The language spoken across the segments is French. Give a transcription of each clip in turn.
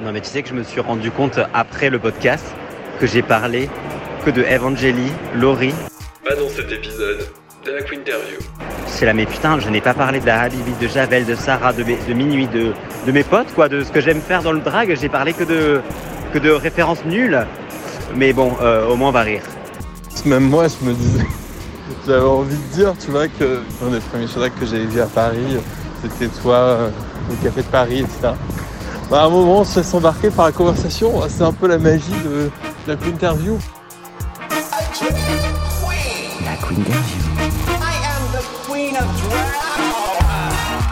Non mais tu sais que je me suis rendu compte après le podcast que j'ai parlé que de Evangélie, Laurie. Pas dans cet épisode de la Quinterview. C'est là mais putain, je n'ai pas parlé de la Habibi, de Javel, de Sarah, de, mes- de Minuit, de, de mes potes quoi, de ce que j'aime faire dans le drag. J'ai parlé que de, que de références nulles. Mais bon, euh, au moins on va rire. Même moi, je me disais, j'avais envie de dire, tu vois, que un des premiers shows que j'avais vu à Paris, c'était toi euh, au Café de Paris, etc. Bah, à un moment, on se laisse embarquer par la conversation. C'est un peu la magie de, de la interview. La Quinterview.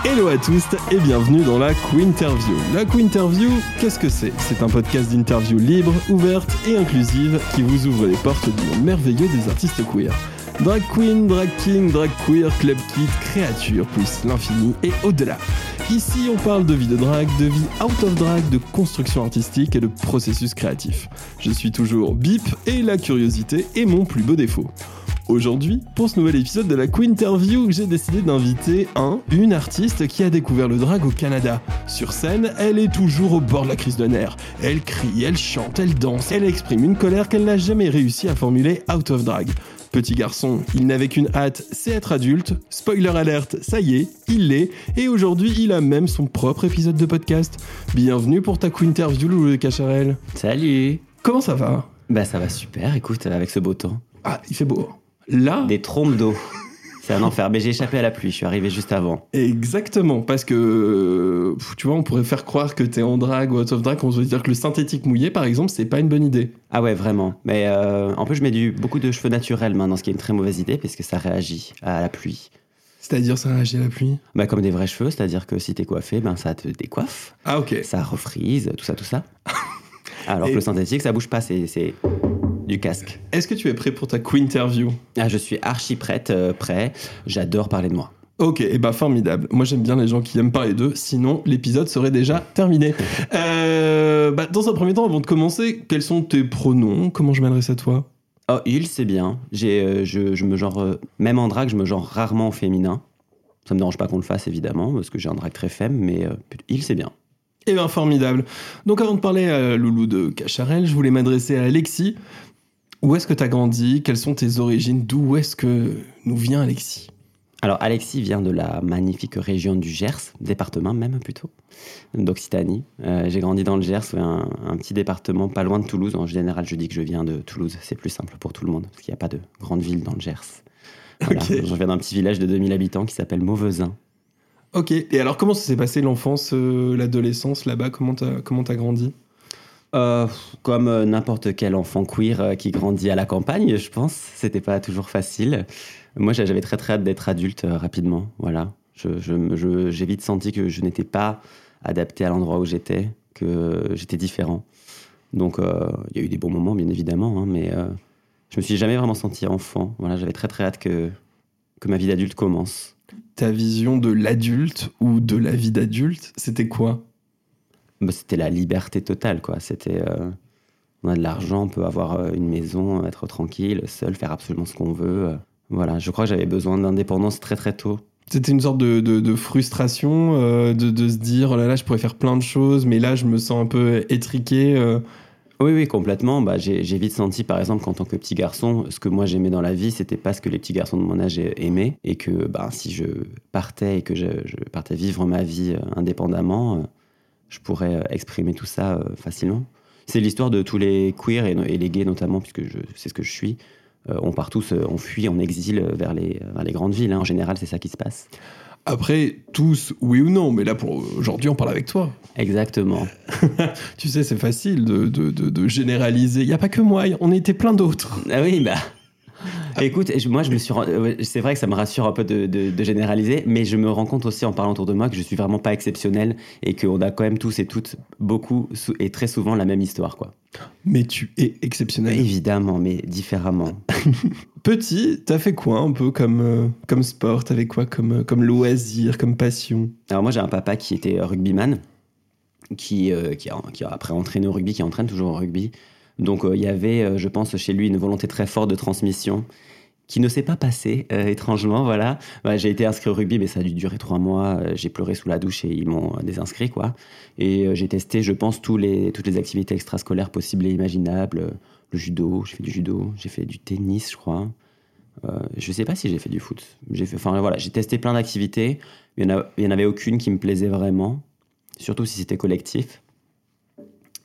Hello à tous et bienvenue dans la Quinterview. La Quinterview, qu'est-ce que c'est? C'est un podcast d'interview libre, ouverte et inclusive qui vous ouvre les portes du monde merveilleux des artistes queer. Drag queen, drag king, drag queer, club kid, créature, plus l'infini et au-delà. Ici, on parle de vie de drag, de vie out of drag, de construction artistique et de processus créatif. Je suis toujours Bip et la curiosité est mon plus beau défaut. Aujourd'hui, pour ce nouvel épisode de la Quinterview, j'ai décidé d'inviter un, une artiste qui a découvert le drag au Canada. Sur scène, elle est toujours au bord de la crise de nerfs. Elle crie, elle chante, elle danse, elle exprime une colère qu'elle n'a jamais réussi à formuler out of drag. Petit garçon, il n'avait qu'une hâte, c'est être adulte. Spoiler alerte, ça y est, il l'est. Et aujourd'hui, il a même son propre épisode de podcast. Bienvenue pour ta Quinterview, Loulou de Cacharel. Salut Comment ça va? Bah ça va super, écoute, avec ce beau temps. Ah, il fait beau. Là, Des trompes d'eau. C'est un enfer, mais j'ai échappé à la pluie, je suis arrivé juste avant. Exactement, parce que euh, tu vois, on pourrait faire croire que t'es en drag ou out of drag, on se dire que le synthétique mouillé, par exemple, c'est pas une bonne idée. Ah ouais, vraiment. Mais euh, en plus, je mets du, beaucoup de cheveux naturels maintenant, ce qui est une très mauvaise idée, parce que ça réagit à la pluie. C'est-à-dire ça réagit à la pluie? Bah, comme des vrais cheveux, c'est-à-dire que si t'es coiffé, ben, ça te décoiffe, Ah ok. ça refrise, tout ça, tout ça. Alors Et- que le synthétique, ça bouge pas, c'est du casque. Est-ce que tu es prêt pour ta Quinterview Ah, je suis archi prête, euh, prêt. J'adore parler de moi. Ok, et bah formidable. Moi j'aime bien les gens qui aiment parler d'eux, sinon l'épisode serait déjà terminé. Euh, bah, dans un premier temps, avant de commencer, quels sont tes pronoms? Comment je m'adresse à toi? Oh, il, c'est bien. J'ai, euh, je, je me genre, euh, même en drague, je me genre rarement au féminin. Ça me dérange pas qu'on le fasse, évidemment, parce que j'ai un drague très faible, mais il, c'est bien. Eh bien, formidable. Donc, avant de parler à Loulou de Cacharel, je voulais m'adresser à Alexis. Où est-ce que tu as grandi? Quelles sont tes origines? D'où est-ce que nous vient Alexis? Alors, Alexis vient de la magnifique région du Gers, département même plutôt, d'Occitanie. Euh, j'ai grandi dans le Gers, un, un petit département pas loin de Toulouse. En général, je dis que je viens de Toulouse, c'est plus simple pour tout le monde, parce qu'il n'y a pas de grande ville dans le Gers. Voilà. Je viens d'un petit village de 2000 habitants qui s'appelle Mauvezin. Ok. Et alors, comment ça s'est passé l'enfance, euh, l'adolescence là-bas? Comment t'as comment t'as grandi? Euh, comme euh, n'importe quel enfant queer euh, qui grandit à la campagne, je pense. C'était pas toujours facile. Moi, j'a- j'avais très très hâte d'être adulte rapidement. Voilà. J'ai vite senti que je n'étais pas adapté à l'endroit où j'étais, que j'étais différent. Donc, il y a eu des bons moments, bien évidemment, hein, mais je me suis jamais vraiment senti enfant. Voilà, j'avais très très hâte que, que ma vie d'adulte commence. Ta vision de l'adulte ou de la vie d'adulte, c'était quoi? Bah, c'était la liberté totale, quoi. C'était. euh, on a de l'argent, on peut avoir euh, une maison, être tranquille, seul, faire absolument ce qu'on veut. euh. Voilà, je crois que j'avais besoin d'indépendance très très tôt. C'était une sorte de, de- de frustration euh, de, de se dire oh là là, je pourrais faire plein de choses, mais là, je me sens un peu étriqué. euh. Oui, oui, complètement. Bah, j'ai vite senti, par exemple, qu'en tant que petit garçon, ce que moi j'aimais dans la vie, c'était pas ce que les petits garçons de mon âge aimaient. Et que bah, si je partais et que je, je partais vivre ma vie indépendamment, je pourrais euh, exprimer tout ça euh, facilement. C'est l'histoire de tous les queers et, et les gays notamment, puisque c'est ce que je suis. Euh, on part tous, on fuit en exil vers les, vers les grandes villes. hein. En général, c'est ça qui se passe. Après, tous, oui ou non, mais là, pour aujourd'hui, on parle avec toi. Exactement. Tu sais, c'est facile de, de- de- de généraliser. Il n'y a pas que moi, on était plein d'autres. Ah oui, bah. Écoute, moi, je me suis. euh, C'est vrai que ça me rassure un peu de, de- de généraliser, mais je me rends compte aussi en parlant autour de moi que je suis vraiment pas exceptionnel et qu'on a quand même tous et toutes beaucoup et très souvent la même histoire, quoi. Mais tu es exceptionnel. Évidemment, mais différemment. Petit, t'as fait quoi un peu comme, euh, comme sport? T'avais quoi comme, euh, comme loisir, comme passion? Alors moi, j'ai un papa qui était rugbyman, qui, euh, qui, a, qui a après entraîné au rugby, qui entraîne toujours au rugby. Donc euh, il y avait, euh, je pense, chez lui une volonté très forte de transmission qui ne s'est pas passé, euh, étrangement, voilà. Bah, j'ai été inscrit au rugby, mais ça a dû durer trois mois. J'ai pleuré sous la douche et ils m'ont désinscrit, quoi. Et j'ai testé, je pense, toutes les activités extrascolaires possibles et imaginables. Le judo, j'ai fait du judo, j'ai fait du tennis, je crois. Je sais pas si j'ai fait du foot. J'ai fait, enfin voilà, j'ai testé plein d'activités. Il y il y en avait aucune qui me plaisait vraiment, surtout si c'était collectif.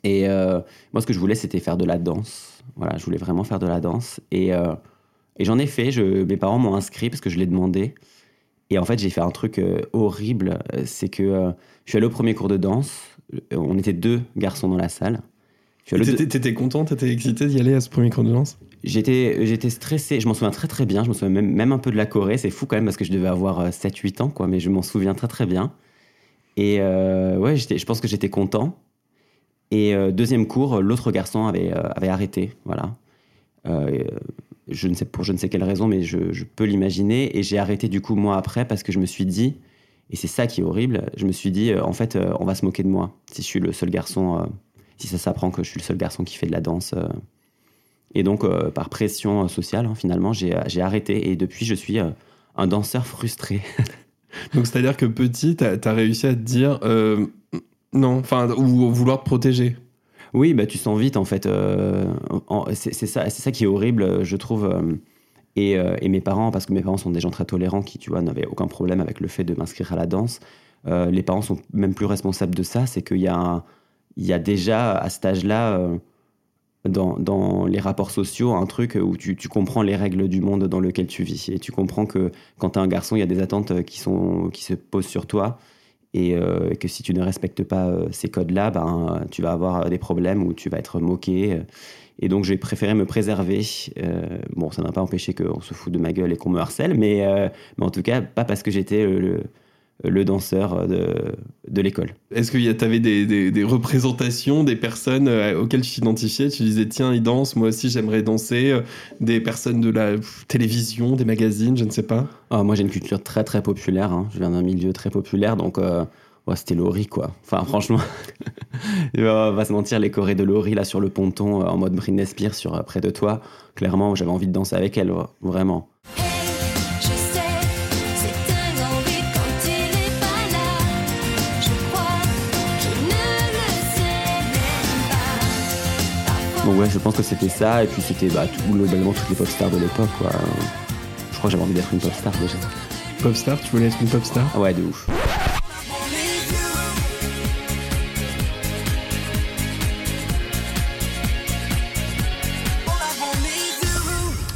Et euh, moi, ce que je voulais, c'était faire de la danse. Voilà, je voulais vraiment faire de la danse. Et, euh, et j'en ai fait. Je, mes parents m'ont inscrit parce que je l'ai demandé. Et en fait, j'ai fait un truc euh, horrible. C'est que je suis allé au premier cours de danse. On était deux garçons dans la salle. T'étais t'étais content, t'étais excité d'y aller à ce premier cours de danse? J'étais, j'étais stressé, je m'en souviens très très bien, je me souviens même, même un peu de la Corée, c'est fou quand même parce que je devais avoir euh, 7-8 ans, quoi, mais je m'en souviens très très bien. Et ouais, je pense que j'étais content. Et euh, deuxième cours, l'autre garçon avait, euh, avait arrêté, voilà. Euh, je ne sais, pour je ne sais quelle raison, mais je, peux l'imaginer. Et j'ai arrêté du coup moi après parce que je me suis dit, et c'est ça qui est horrible, je me suis dit, en fait, on va se moquer de moi si je suis le seul garçon, si ça s'apprend que je suis le seul garçon qui fait de la danse. et donc, par pression sociale, hein, finalement, j'ai arrêté. Et depuis, je suis un danseur frustré. Donc c'est-à-dire que petit, t'as as réussi à te dire non, enfin, ou vouloir te protéger. oui, bah, tu sens vite, en fait. euh, c'est ça, ça qui est horrible, je trouve. euh, et, euh, et mes parents, parce que mes parents sont des gens très tolérants qui, tu vois, n'avaient aucun problème avec le fait de m'inscrire à la danse. les parents sont même plus responsables de ça. C'est qu'il y, a y a déjà, à cet âge-là, dans, dans les rapports sociaux, un truc où tu, tu comprends les règles du monde dans lequel tu vis. Et tu comprends que quand tu es un garçon, il y a des attentes qui, sont, qui se posent sur toi. Et euh, que si tu ne respectes pas euh, ces codes-là, ben, tu vas avoir des problèmes ou tu vas être moqué. Et donc, j'ai préféré me préserver. Euh, bon, ça n'a pas empêché qu'on se fout de ma gueule et qu'on me harcèle, mais, euh, mais en tout cas, pas parce que j'étais le, le danseur de, de l'école. Est-ce que tu avais des, des- des représentations, des personnes euh, auxquelles tu t'identifiais? Tu disais, tiens, ils dansent, moi aussi j'aimerais danser. euh, Des personnes de la télévision, des magazines, je ne sais pas. Ah, moi, j'ai une culture très, très populaire. hein. Je viens d'un milieu très populaire, donc euh, ouais, c'était Laurie, quoi. Enfin, franchement, on va se mentir, les chorés de Laurie, là, sur le ponton, euh, en mode Britney Spears, sur euh, Près de toi, clairement, j'avais envie de danser avec elle, ouais, vraiment. Donc ouais, je pense que c'était ça, et puis c'était bah, tout- globalement toutes les pop stars de l'époque, quoi. Je crois que j'avais envie d'être une pop star déjà. Popstar, tu voulais être une popstar Ah ouais, de ouf.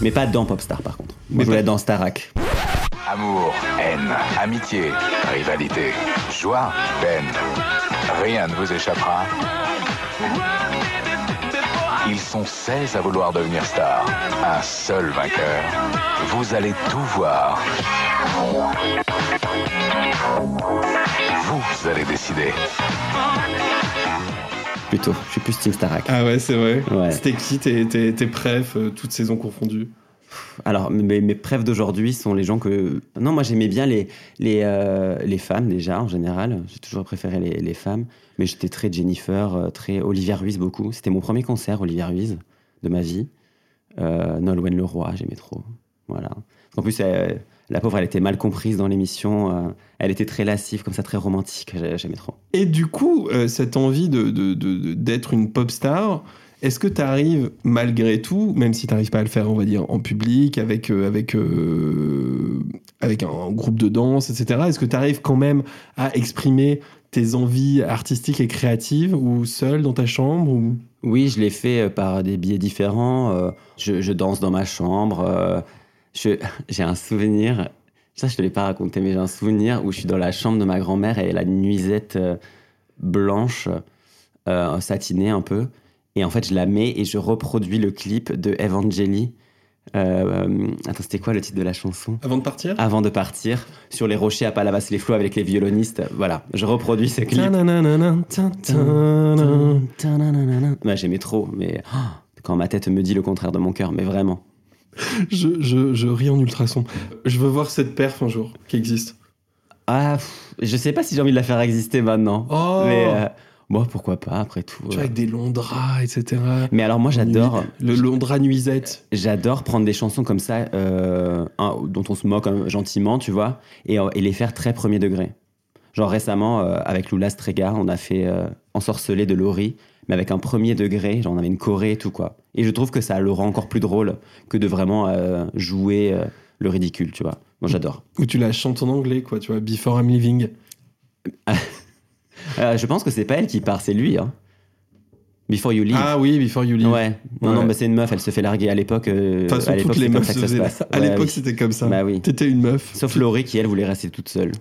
Mais pas dans Popstar par contre. Moi Mais je voulais être dans Starac. Amour, haine, amitié, rivalité, joie, peine. Rien ne vous échappera. Ils sont 16 à vouloir devenir stars. Un seul vainqueur. Vous allez tout voir. Vous allez décider. Plutôt, je suis plus Team Starac. Ah ouais, c'est vrai. Ouais. C'était qui tes, tes, tes préf, euh, toutes saisons confondues? Alors, mes, mes d'aujourd'hui sont les gens que. Non, moi j'aimais bien les, les, euh, les femmes déjà en général. J'ai toujours préféré les, les femmes. Mais j'étais très Jennifer, euh, très Olivia Ruiz beaucoup. C'était mon premier concert, Olivia Ruiz, de ma vie. Euh, Nolwenn Leroy, j'aimais trop. Voilà. En plus, la pauvre, elle était mal comprise dans l'émission. euh, elle était très lascive, comme ça, très romantique. J'ai- J'aimais trop. Et du coup, cette envie de- d'être une pop star, est-ce que tu arrives malgré tout, même si tu n'arrives pas à le faire, on va dire, en public, avec, euh, avec, euh, avec un groupe de danse, etc., est-ce que tu arrives quand même à exprimer tes envies artistiques et créatives, ou seul dans ta chambre ou... Oui, je l'ai fait euh, par des biais différents. je, danse dans ma chambre. J'ai un souvenir, ça je te l'ai pas raconté, mais j'ai un souvenir où je suis dans la chambre de ma grand-mère et elle a une nuisette blanche, satinée un peu. Et en fait, je la mets et je reproduis le clip de Evangeli. Euh, attends, c'était quoi le titre de la chanson? Avant de partir? Avant de partir, sur les rochers à Palavas-les-Flots avec les violonistes. Voilà, je reproduis ce clip. Ouais, J'aimais trop, mais oh, quand ma tête me dit le contraire de mon cœur, mais vraiment. Je, je, je ris en ultrason. Je veux voir cette perf un jour qui existe. Ah, je sais pas si j'ai envie de la faire exister maintenant. Oh Mais euh, Bon, pourquoi pas, après tout. Tu vois, euh. avec des longs draps, etc. Mais alors, moi, j'adore. Le long drap nuisette. J'adore prendre des chansons comme ça, euh, dont on se moque euh, gentiment, tu vois, et, euh, et les faire très premier degré. Genre récemment, euh, avec Lula Strega, on a fait euh, Ensorcelé de Laurie, mais avec un premier degré, genre on avait une choré et tout, quoi. Et je trouve que ça le rend encore plus drôle que de vraiment euh, jouer euh, le ridicule, tu vois. Moi, j'adore. Où tu la chantes en anglais, quoi, tu vois, Before I'm Living. Euh, je pense que c'est pas elle qui part, c'est lui, hein. Before You Leave. Ah oui, Before You Leave. ouais. Non, Ouais. non, bah, c'est une meuf, elle se fait larguer à l'époque. euh, à l'époque, toutes les meufs se faisaient. À l'époque, c'était comme ça. Bah oui. T'étais une meuf. Sauf Laurie qui, elle, voulait rester toute seule.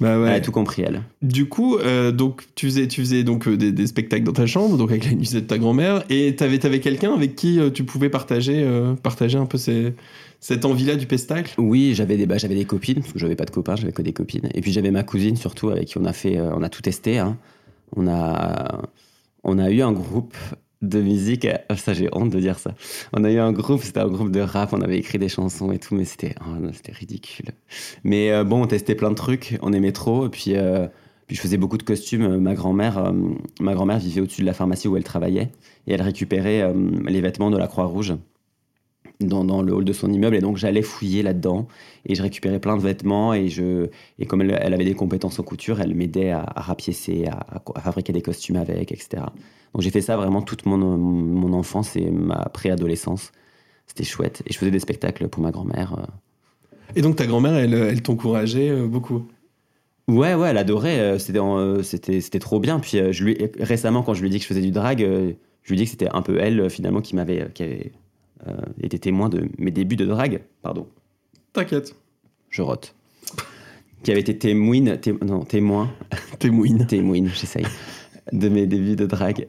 Bah ouais. Elle a tout compris, elle. Du coup, euh, donc tu faisais, tu faisais donc euh, des, des spectacles dans ta chambre, donc avec la musette de ta grand-mère, et t'avais, t'avais quelqu'un avec qui euh, tu pouvais partager, partager un peu ces- cette envie-là du pestacle? Oui, j'avais des, bah, j'avais des copines, parce que j'avais pas de copains, j'avais que des copines. Et puis j'avais ma cousine surtout, avec qui on a fait, on a tout testé. hein. On a, on a eu un groupe de musique. ah, Ça, j'ai honte de dire ça. On a eu un groupe, c'était un groupe de rap. On avait écrit des chansons et tout, mais c'était, oh ridicule. Mais euh, bon, on testait plein de trucs. On aimait trop. Et puis, euh, puis je faisais beaucoup de costumes. Ma grand-mère, euh, ma grand-mère vivait au-dessus de la pharmacie où elle travaillait, et elle récupérait les vêtements de la Croix-Rouge. Dans, dans le hall de son immeuble. Et donc j'allais fouiller là-dedans et je récupérais plein de vêtements et je et comme elle, elle avait des compétences en couture elle m'aidait à, à rapiécer à, fabriquer des costumes avec etc donc j'ai fait ça vraiment toute mon, mon enfance et ma préadolescence. C'était chouette. Et je faisais des spectacles pour ma grand-mère euh. Et donc ta grand-mère, elle, elle t'encourageait euh, beaucoup? ouais ouais elle adorait euh, c'était en- c'était c'était trop bien. Puis je lui récemment quand je lui ai dit que je faisais du drag je lui ai dit que c'était un peu elle finalement qui m'avait qui avait euh, été témoin de mes débuts de drag pardon T'inquiète. je rote. Qui avait été témoine, té- non, témoin, T'es mouine. témoine, j'essaye, de mes débuts de drague.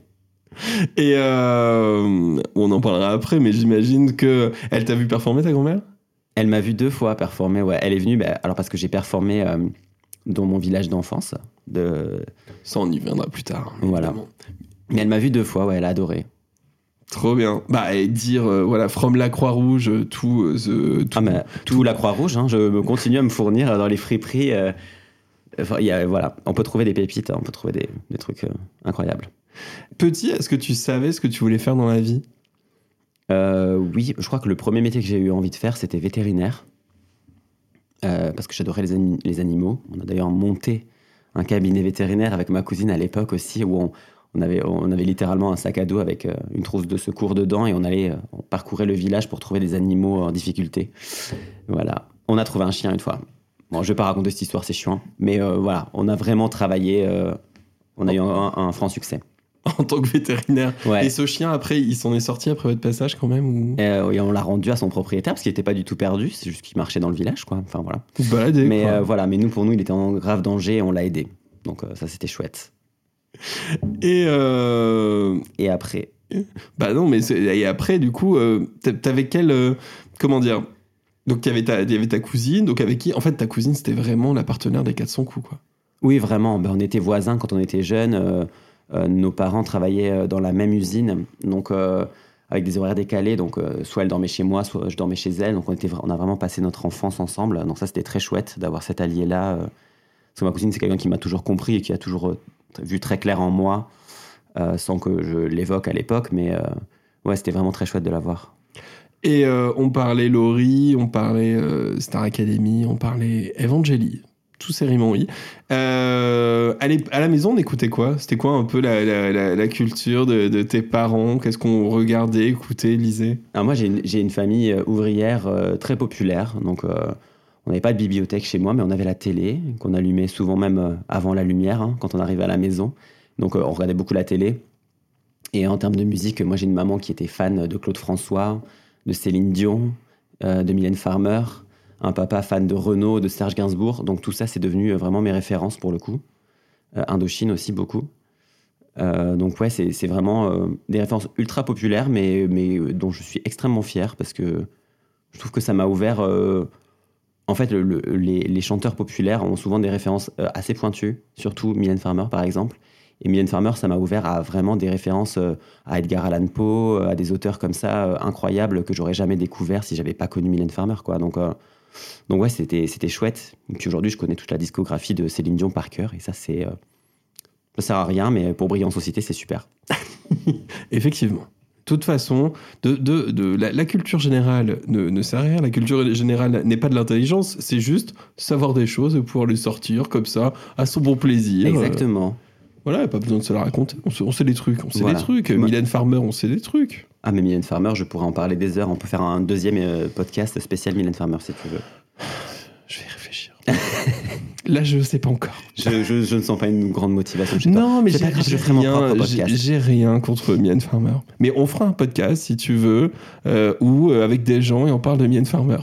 Et euh, on en parlera après, mais j'imagine que elle t'a vu performer ta grand-mère? Elle m'a vu deux fois performer, ouais. Elle est venue, bah, alors parce que j'ai performé euh, dans mon village d'enfance, de... Ça, on y viendra plus tard. Voilà. évidemment. mais elle m'a vu deux fois, ouais, elle a adoré. Trop bien. Bah, et dire, euh, voilà, from la Croix-Rouge, euh, tout, euh, the- tout. Ah, mais tout la Croix-Rouge, hein, je me continue à me fournir dans les friperies. euh, enfin, y a- voilà, on peut trouver des pépites, hein, on peut trouver des, des trucs euh, incroyables. Petit, est-ce que tu savais ce que tu voulais faire dans la vie? Euh, oui, je crois que le premier métier que j'ai eu envie de faire, c'était vétérinaire. Euh, parce que j'adorais les, les animaux. On a d'ailleurs monté un cabinet vétérinaire avec ma cousine à l'époque aussi, où on, on avait, on avait littéralement un sac à dos avec euh, une trousse de secours dedans et on allait, euh, on parcourait le village pour trouver des animaux en difficulté. Voilà. On a trouvé un chien une fois. Bon, je vais pas raconter cette histoire, c'est chiant. Mais euh, voilà, on a vraiment travaillé. euh, on a eu un, un franc succès. en tant que vétérinaire Ouais. Et ce chien, après, il s'en est sorti après votre passage quand même ou? Euh, et on l'a rendu à son propriétaire parce qu'il n'était pas du tout perdu, c'est juste qu'il marchait dans le village, quoi. Enfin voilà. Mais quoi. voilà, mais nous, pour nous, il était en grave danger et on l'a aidé. Donc ça, c'était chouette. Et euh, Et après, bah non, mais et après, du coup, euh, t'a- t'avais quel euh, comment dire? Donc il y avait ta, cousine, donc avec qui En fait, ta cousine, c'était vraiment la partenaire des 400 coups, quoi. oui, vraiment, ben, on était voisins quand on était jeunes. euh, nos parents travaillaient dans la même usine, donc avec des horaires décalés. Donc soit elle dormait chez moi, soit je dormais chez elle. Donc on, était, on a vraiment passé notre enfance ensemble. Donc ça, c'était très chouette d'avoir cet allié-là. Parce que ma cousine, c'est quelqu'un qui m'a toujours compris et qui a toujours vu très clair en moi, euh, sans que je l'évoque à l'époque. Mais euh, ouais, c'était vraiment très chouette de l'avoir. Et euh, on parlait Laurie, on parlait Star Academy, on parlait Evangélie. Tous ces i. Euh, à, la maison, on écoutait quoi? C'était quoi un peu la, la- la- la culture de, de tes parents? Qu'est-ce qu'on regardait, écoutait, lisait? Alors moi, j'ai une, famille ouvrière euh, très populaire. Donc, euh, on n'avait pas de bibliothèque chez moi, mais on avait la télé, qu'on allumait souvent même euh, avant la lumière, hein, quand on arrivait à la maison. Donc, euh, on regardait beaucoup la télé. Et en termes de musique, moi, j'ai une maman qui était fan de Claude François, de Céline Dion, euh, de Mylène Farmer, un papa fan de Renaud, de Serge Gainsbourg. Donc, tout ça, c'est devenu vraiment mes références pour le coup. Indochine aussi, beaucoup. Donc ouais, c'est vraiment des références ultra populaires, mais, mais dont je suis extrêmement fier parce que je trouve que ça m'a ouvert... en fait, le- le- les, chanteurs populaires ont souvent des références euh, assez pointues, surtout Mylène Farmer par exemple. Et Mylène Farmer, ça m'a ouvert à vraiment des références euh, à Edgar Allan Poe, euh, à des auteurs comme ça incroyables que j'aurais jamais découvert si j'avais pas connu Mylène Farmer, quoi. Donc, euh, donc ouais, c'était c'était chouette. Et puis aujourd'hui, je connais toute la discographie de Céline Dion par cœur, et ça, c'est euh, Ça sert à rien, mais pour briller en société, c'est super. Effectivement. De toute façon, de, de, de- la, la culture générale ne, ne sert à rien. La culture générale n'est pas de l'intelligence, c'est juste savoir des choses et pouvoir les sortir comme ça, à son bon plaisir. Exactement. Euh, voilà, pas besoin de se la raconter. On sait, on sait des trucs, on sait Voilà. des trucs. Moi- Mylène Farmer, on sait des trucs. Ah, mais Mylène Farmer, je pourrais en parler des heures. On peut faire un deuxième euh, podcast spécial Mylène Farmer si tu veux. Je vais y réfléchir. Là, je sais pas encore. Je, je- je ne sens pas une grande motivation chez toi. Non, mais j'ai rien, j'ai- rien contre Mylène Farmer. Mais on fera un podcast, si tu veux, euh, ou euh, avec des gens et on parle de Mylène Farmer.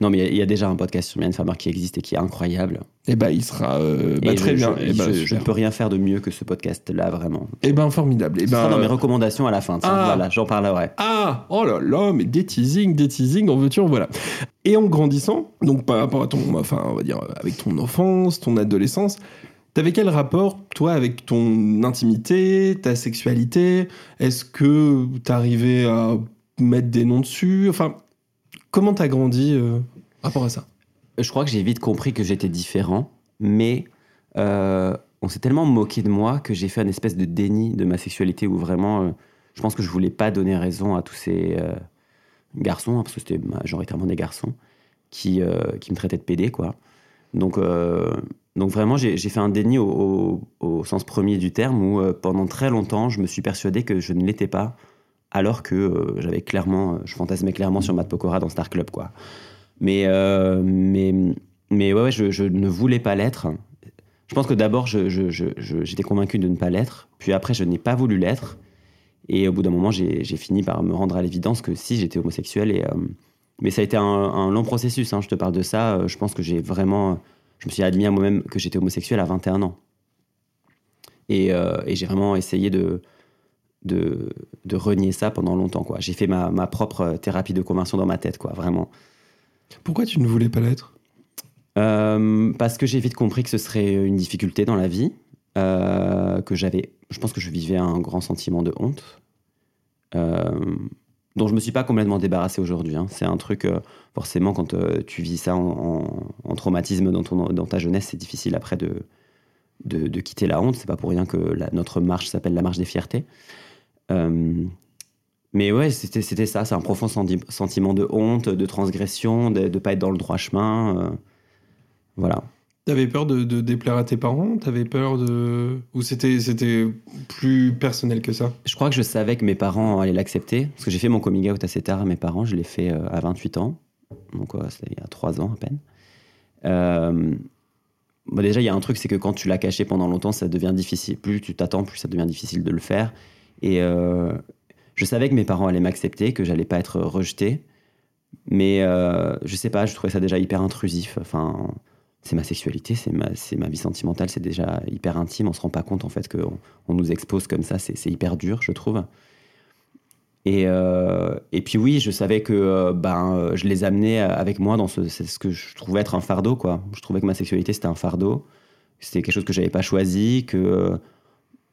Non, mais il y a- il y, a déjà un podcast sur Mylène Farmer qui existe et qui est incroyable. Et bah, il sera euh, bah, Et très je- bien. Je, et bah, je- je super. ne peux rien faire de mieux que ce podcast-là, vraiment. Eh ben, formidable. Et ben, dans mes euh, recommandations à la fin. Ah. Voilà, j'en parlerai. Ah, oh là là, mais des teasings, des teasings, en veux-tu, en voilà. Et en grandissant, donc par rapport à ton, enfin, on va dire, avec ton enfance, ton adolescence, t'avais quel rapport, toi, avec ton intimité, ta sexualité? Est-ce que t'arrivais à mettre des noms dessus? Enfin, comment t'as grandi euh, par rapport à ça? Je crois que j'ai vite compris que j'étais différent, mais euh, on s'est tellement moqué de moi que j'ai fait une espèce de déni de ma sexualité où vraiment, euh, je pense que je voulais pas donner raison à tous ces euh, garçons, hein, parce que c'était majoritairement des garçons, qui, euh, qui me traitaient de pédé, quoi. Donc, euh, donc vraiment, j'ai fait un déni au, au- au sens premier du terme, où euh, pendant très longtemps, je me suis persuadé que je ne l'étais pas, alors que euh, j'avais clairement, euh, je fantasmais clairement sur Matt Pokora dans Star Club, quoi. Mais, euh, mais, mais ouais, je, ne voulais pas l'être. Je pense que d'abord, j'étais convaincu de ne pas l'être. Puis après, je n'ai pas voulu l'être. Et au bout d'un moment, j'ai fini par me rendre à l'évidence que si, j'étais homosexuel. Et, mais ça a été un, long processus. hein, je te parle de ça. Je pense que j'ai vraiment. Je me suis admis à moi-même que j'étais homosexuel à 21 ans. Et j'ai vraiment essayé de, de, de renier ça pendant longtemps. quoi. J'ai fait ma, ma propre thérapie de conversion dans ma tête, quoi, vraiment. Pourquoi tu ne voulais pas l'être? Euh, parce que j'ai vite compris que ce serait une difficulté dans la vie, euh, que j'avais, je pense que je vivais un grand sentiment de honte, euh, dont je me suis pas complètement débarrassé aujourd'hui. hein. C'est un truc, forcément, quand tu vis ça en, en- en traumatisme dans, ton, dans ta jeunesse, c'est difficile après de, de, de quitter la honte. C'est pas pour rien que la- notre marche s'appelle la marche des fiertés. Euh, mais ouais, c'était c'était ça, c'est un profond senti- sentiment de honte, de transgression, de ne pas être dans le droit chemin. euh, voilà. T'avais peur de, de déplaire à tes parents? T'avais peur de... Ou c'était c'était plus personnel que ça? Je crois que je savais que mes parents allaient l'accepter, parce que j'ai fait mon coming out assez tard à mes parents, je l'ai fait euh, à 28 ans, donc ouais, c'était il y a 3 ans à peine. Euh, bon, déjà, il y a un truc, c'est que quand tu l'as caché pendant longtemps, ça devient difficile. Plus tu t'attends, plus ça devient difficile de le faire. Et euh, je savais que mes parents allaient m'accepter, que j'allais pas être rejeté, mais euh, je sais pas, je trouvais ça déjà hyper intrusif. Enfin, c'est ma sexualité, c'est ma, ma vie sentimentale, c'est déjà hyper intime. On se rend pas compte en fait qu'on on nous expose comme ça, c'est hyper dur, je trouve. Et, euh, et puis oui, je savais que euh, ben, je les amenais avec moi dans ce, ce que je trouvais être un fardeau. Quoi. Je trouvais que ma sexualité, c'était un fardeau. C'était quelque chose que j'avais pas choisi, que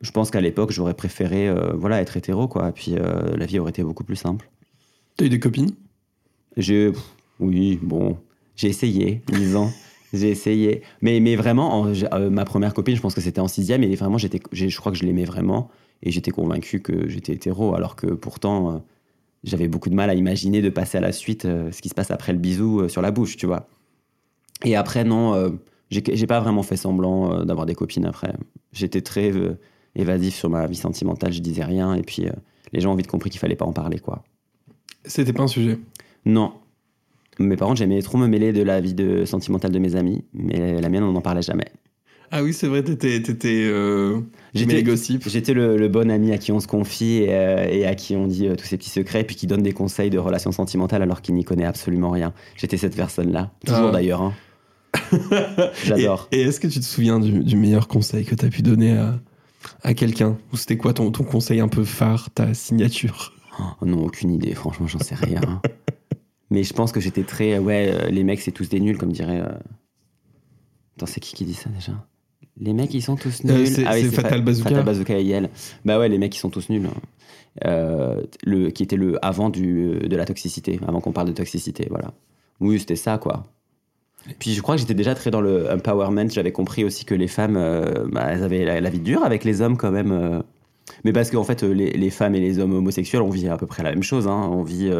je pense qu'à l'époque, j'aurais préféré euh, voilà, être hétéro. Quoi. Et puis euh, la vie aurait été beaucoup plus simple. T'as eu des copines? J'ai, oui, bon, j'ai essayé, disons. j'ai essayé. Mais, mais vraiment, en- euh, ma première copine, je pense que c'était en sixième, et vraiment, j'étais, je crois que je l'aimais vraiment, et j'étais convaincu que j'étais hétéro, alors que pourtant, j'avais beaucoup de mal à imaginer de passer à la suite ce qui se passe après le bisou sur la bouche, tu vois. Et après, non, j'ai, pas vraiment fait semblant d'avoir des copines après. J'étais très évasif sur ma vie sentimentale, je disais rien, et puis euh, les gens ont vite compris qu'il fallait pas en parler, quoi. C'était pas un sujet? Non. Mes parents, j'aimais trop me mêler de la vie de, sentimentale de mes amis, mais la mienne, on n'en parlait jamais. Ah oui, c'est vrai, t'étais... t'étais euh... J'étais- J'étais le, le bon ami à qui on se confie et, euh, et à qui on dit euh, tous ses petits secrets, puis qui donne des conseils de relations sentimentales alors qu'il n'y connaît absolument rien. J'étais cette personne-là. Toujours Ah. d'ailleurs. hein. J'adore. Et, et est-ce que tu te souviens du, du meilleur conseil que t'as pu donner à, à quelqu'un Ou c'était quoi ton, ton conseil un peu phare, ta signature Oh, non, aucune idée, franchement, j'en sais rien. mais je pense que j'étais très. euh, Ouais, euh, les mecs, c'est tous des nuls, comme dirait. euh, Attends, c'est qui qui dit ça déjà? Les mecs, ils sont tous nuls. Euh, c'est- Ah oui, Fatal Fa- Bazooka. Fatal Bazooka et Yel. Bah ouais, les mecs, ils sont tous nuls. hein. Le, qui était le avant du, de la toxicité, avant qu'on parle de toxicité, voilà. Oui, c'était ça, quoi. Puis je crois que j'étais déjà très dans le empowerment. J'avais compris aussi que les femmes, euh, bah, elles avaient la, vie dure avec les hommes quand même. euh. Mais parce qu'en fait, euh, les, femmes et les hommes homosexuels, on vit à peu près la même chose. hein. On vit.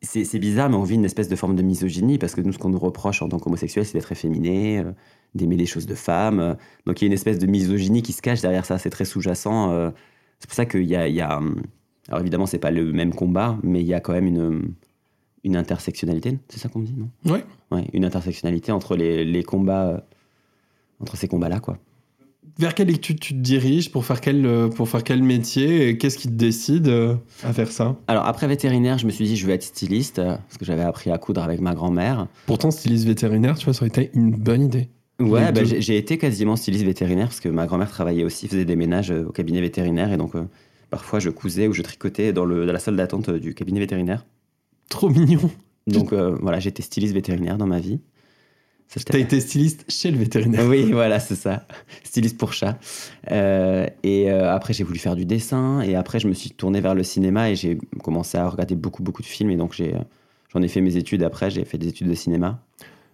C'est bizarre, mais on vit une espèce de forme de misogynie parce que nous, ce qu'on nous reproche en tant qu'homosexuels, c'est d'être efféminé, euh, d'aimer les choses de femmes. Donc il y a une espèce de misogynie qui se cache derrière ça. C'est très sous-jacent. C'est pour ça qu'il y a, hum, Alors évidemment, c'est pas le même combat, mais il y a quand même une, une intersectionnalité. C'est ça qu'on dit, non? Ouais. Ouais, une intersectionnalité entre les, les combats, euh, entre ces combats-là, quoi. Vers quelle étude tu te diriges pour faire quel, euh, pour faire quel métier et qu'est-ce qui te décide euh, à faire ça? Alors après vétérinaire, je me suis dit je vais être styliste parce que j'avais appris à coudre avec ma grand-mère. Pourtant, styliste vétérinaire, tu vois, ça aurait été une bonne idée. Ouais, bah, j'ai été quasiment styliste vétérinaire parce que ma grand-mère travaillait aussi, faisait des ménages au cabinet vétérinaire et donc euh, parfois je cousais ou je tricotais dans, le, dans la salle d'attente du cabinet vétérinaire. Trop mignon. Donc euh, voilà, j'étais styliste vétérinaire dans ma vie. T'as été styliste chez le vétérinaire. Oui, voilà, c'est ça. Styliste pour chat. Euh, et euh, après, j'ai voulu faire du dessin. Et après, je me suis tourné vers le cinéma et j'ai commencé à regarder beaucoup, beaucoup de films. Et donc, euh, j'en ai fait mes études après. J'ai fait des études de cinéma.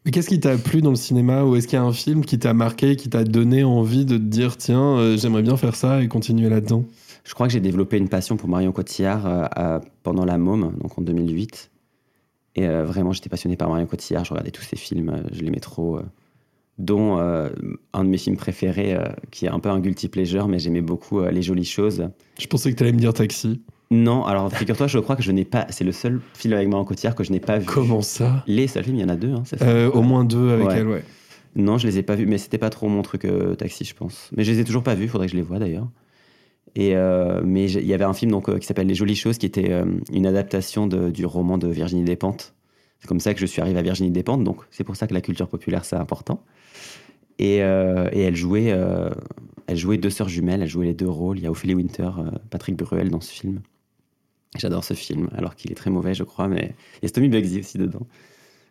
Mais qu'est-ce qui t'a plu dans le cinéma ou est-ce qu'il y a un film qui t'a marqué, qui t'a donné envie de te dire tiens, j'aimerais bien faire ça et continuer là-dedans? Je crois que j'ai développé une passion pour Marion Cotillard euh, à- pendant La Môme, donc en 2008. Et euh, vraiment, j'étais passionné par Marion Cotillard. Je regardais tous ses films. euh, je l'aimais trop. dont un de mes films préférés, qui est un peu un guilty pleasure, mais j'aimais beaucoup Les Jolies Choses. Je pensais que t'allais me dire taxi. Non, alors figure-toi, je crois que je n'ai pas. C'est le seul film avec Marion Cotillard que je n'ai pas vu. Comment ça? Les seuls films, il y en a deux, hein, ça? Euh, Au moins deux avec Ouais. elle, ouais. Non, je les ai pas vus, mais c'était pas trop mon truc euh, taxi, je pense. Mais je les ai toujours pas vus, faudrait que je les voie d'ailleurs. Euh, mais il y avait un film donc euh, qui s'appelle Les Jolies Choses, qui était euh, une adaptation du roman de Virginie Despentes. C'est comme ça que je suis arrivé à Virginie Despentes, donc c'est pour ça que la culture populaire c'est important. Et, elle jouait, elle jouait deux sœurs jumelles, elle jouait les deux rôles. Il y a Ophélie Winter, Patrick Bruel dans ce film. J'adore ce film, alors qu'il est très mauvais, je crois, mais il y a Tommy Bugsy aussi dedans.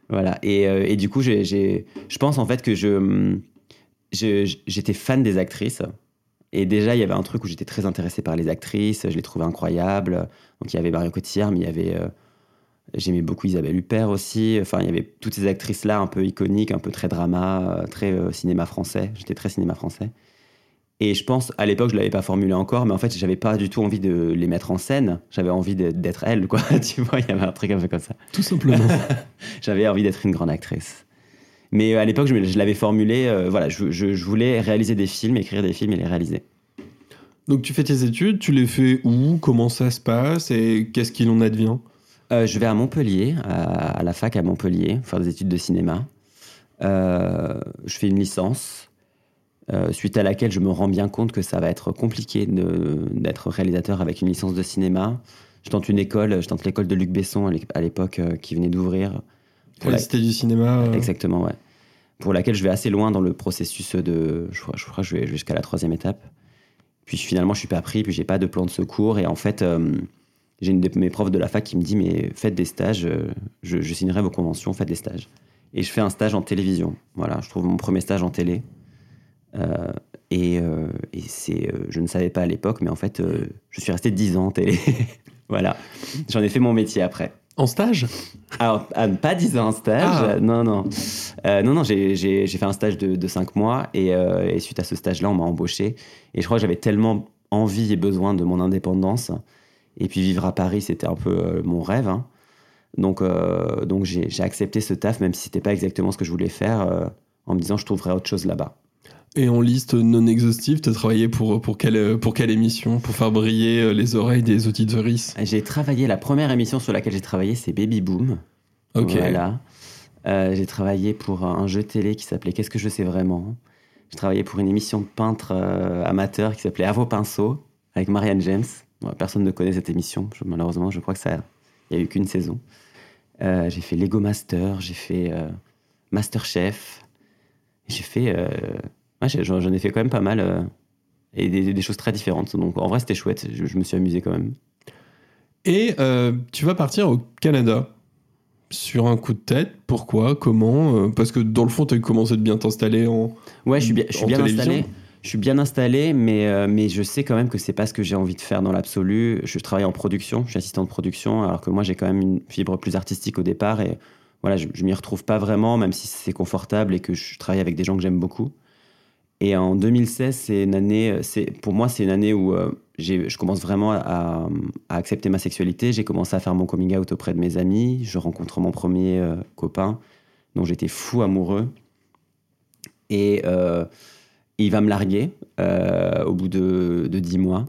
Voilà. Et, du coup, je pense en fait que je- j'étais fan des actrices. Et déjà, il y avait un truc où j'étais très intéressé par les actrices, je les trouvais incroyables. Donc il y avait Marion Cotillard, mais il y avait. euh, J'aimais beaucoup Isabelle Huppert aussi. Enfin, il y avait toutes ces actrices-là un peu iconiques, un peu très drama, euh, très euh, cinéma français. J'étais très cinéma français. Et je pense, à l'époque, je ne l'avais pas formulé encore, mais en fait, j'avais pas du tout envie de les mettre en scène. J'avais envie d'être elle, quoi. tu vois, il y avait un truc un peu comme ça. Tout simplement. J'avais envie d'être une grande actrice. Mais euh, à l'époque, je, l'avais formulé, euh, voilà, je, je- je voulais réaliser des films, écrire des films et les réaliser. Donc tu fais tes études, tu les fais où? Comment ça se passe? Et qu'est-ce qu'il en advient? Euh, je vais à Montpellier, à, à la fac à Montpellier, faire des études de cinéma. Euh, je fais une licence, suite à laquelle je me rends bien compte que ça va être compliqué d'être réalisateur avec une licence de cinéma. Je tente une école, je tente l'école de Luc Besson à l'é- à l'époque qui venait d'ouvrir. Pour La cité du cinéma. euh, Exactement, ouais. Pour laquelle je vais assez loin dans le processus de. Je crois, je crois que je vais jusqu'à la troisième étape. Puis finalement, je suis pas pris, puis j'ai pas de plan de secours. Et en fait, euh, j'ai une de mes profs de la fac qui me dit Mais faites des stages, euh, je, je signerai vos conventions, faites des stages. Et je fais un stage en télévision. Voilà, je trouve mon premier stage en télé. Euh, et euh, et c'est, je ne savais pas à l'époque, mais en fait, je suis resté 10 ans en télé. voilà. J'en ai fait mon métier après. En stage? Alors, ah, pas 10 ans en stage, Ah. euh, non, non. Euh, non, non, j'ai fait un stage de, de 5 mois et, euh, et suite à ce stage-là, on m'a embauché. Et je crois que j'avais tellement envie et besoin de mon indépendance. Et puis vivre à Paris, c'était un peu euh, mon rêve. hein. Donc, euh, donc j'ai accepté ce taf, même si c'était pas exactement ce que je voulais faire, euh, en me disant je trouverai autre chose là-bas. Et en liste non exhaustive, tu as travaillé pour, pour, quelle, pour quelle émission? Pour faire briller euh, les oreilles des auditeuristes J'ai travaillé, la première émission sur laquelle j'ai travaillé, c'est Baby Boom. Ok. Voilà. Euh, j'ai travaillé pour un jeu télé qui s'appelait Qu'est-ce que je sais vraiment? J'ai travaillé pour une émission de peintre euh, amateur qui s'appelait À vos pinceaux avec Marianne James. Bon, personne ne connaît cette émission. Je- malheureusement, je crois que ça, il y a eu qu'une saison. Euh, j'ai fait Lego Master, j'ai fait euh, Masterchef. J'ai fait, euh, ouais, j'en ai fait quand même pas mal euh, et des, des choses très différentes. Donc en vrai, c'était chouette. Je, je me suis amusé quand même. Et euh, tu vas partir au Canada sur un coup de tête. Pourquoi Comment Euh, Parce que dans le fond, tu as commencé de bien t'installer en. Ouais, je suis bien, je suis En bien installé. Je suis bien installé, mais, euh, mais je sais quand même que c'est pas ce que j'ai envie de faire dans l'absolu. Je travaille en production, je suis assistant de production, alors que moi j'ai quand même une fibre plus artistique au départ et voilà, je, je m'y retrouve pas vraiment, même si c'est confortable et que je travaille avec des gens que j'aime beaucoup. Et en 2016, c'est une année, c'est pour moi, c'est une année où euh, je commence vraiment à, accepter ma sexualité. J'ai commencé à faire mon coming out auprès de mes amis. Je rencontre mon premier euh, copain, dont j'étais fou amoureux. Et euh, il va me larguer euh, au bout de, de 10 mois.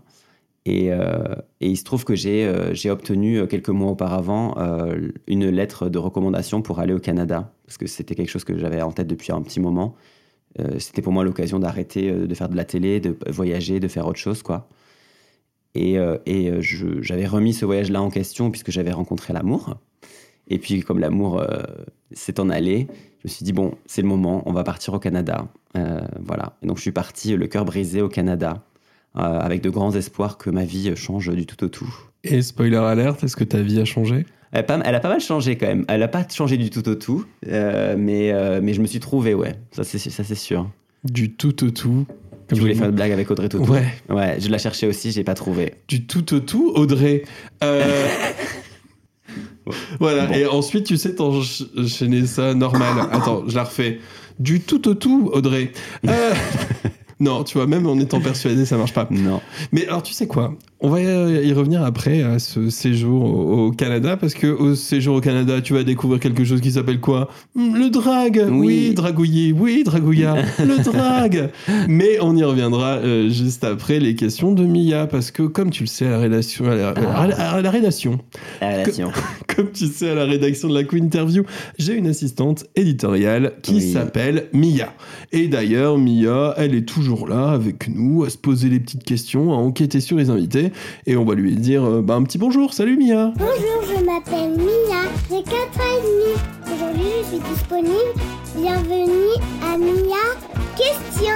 Et, euh, il se trouve que j'ai euh, obtenu euh, quelques mois auparavant euh, une lettre de recommandation pour aller au Canada, parce que c'était quelque chose que j'avais en tête depuis un petit moment. Euh, c'était pour moi l'occasion d'arrêter euh, de faire de la télé, de voyager, de faire autre chose, quoi. Et, euh, et j'avais remis ce voyage-là en question puisque j'avais rencontré l'amour. Et puis, comme l'amour euh, s'est en allé, je me suis dit, bon, c'est le moment, on va partir au Canada. Voilà. Et donc, je suis parti le cœur brisé au Canada, avec de grands espoirs que ma vie change du tout au tout. Et spoiler alerte, est-ce que ta vie a changé? Elle a, pas, elle a pas mal changé quand même. Elle a pas changé du tout au tout, euh, mais, euh, mais je me suis trouvé, ouais. Ça, c'est ça, c'est sûr. Du tout au tout. Je Comme voulais je- faire une blague avec Audrey Tautou. Ouais, Ouais, je la cherchais aussi, j'ai pas trouvé. du tout au tout, Audrey. Euh, voilà, Bon. et ensuite, tu sais, t'enchaîner ça normal. Attends, je la refais. Du tout au tout, Audrey. Euh, Non, tu vois, même en étant persuadé, ça marche pas. Non. Mais alors, tu sais quoi? On va y revenir après à ce séjour au au Canada, parce que au séjour au Canada, tu vas découvrir quelque chose qui s'appelle quoi? Hmm, Le drag Oui, Oui. dragouiller, oui, dragouilla, le drag Mais on y reviendra euh, juste après les questions de Mia, parce que comme tu le sais, à la rédaction, à la, à la- à la rédaction, La relation. comme tu sais, à la rédaction de la Queen Interview, j'ai une assistante éditoriale qui Oui. s'appelle Mia. Et d'ailleurs, Mia, elle est toujours là avec nous, à se poser les petites questions, à enquêter sur les invités. Et on va lui dire euh, bah, un petit bonjour. Salut Mia Bonjour, je m'appelle Mia, j'ai 4 ans et demi. Aujourd'hui, je suis disponible. Bienvenue à Mia Question.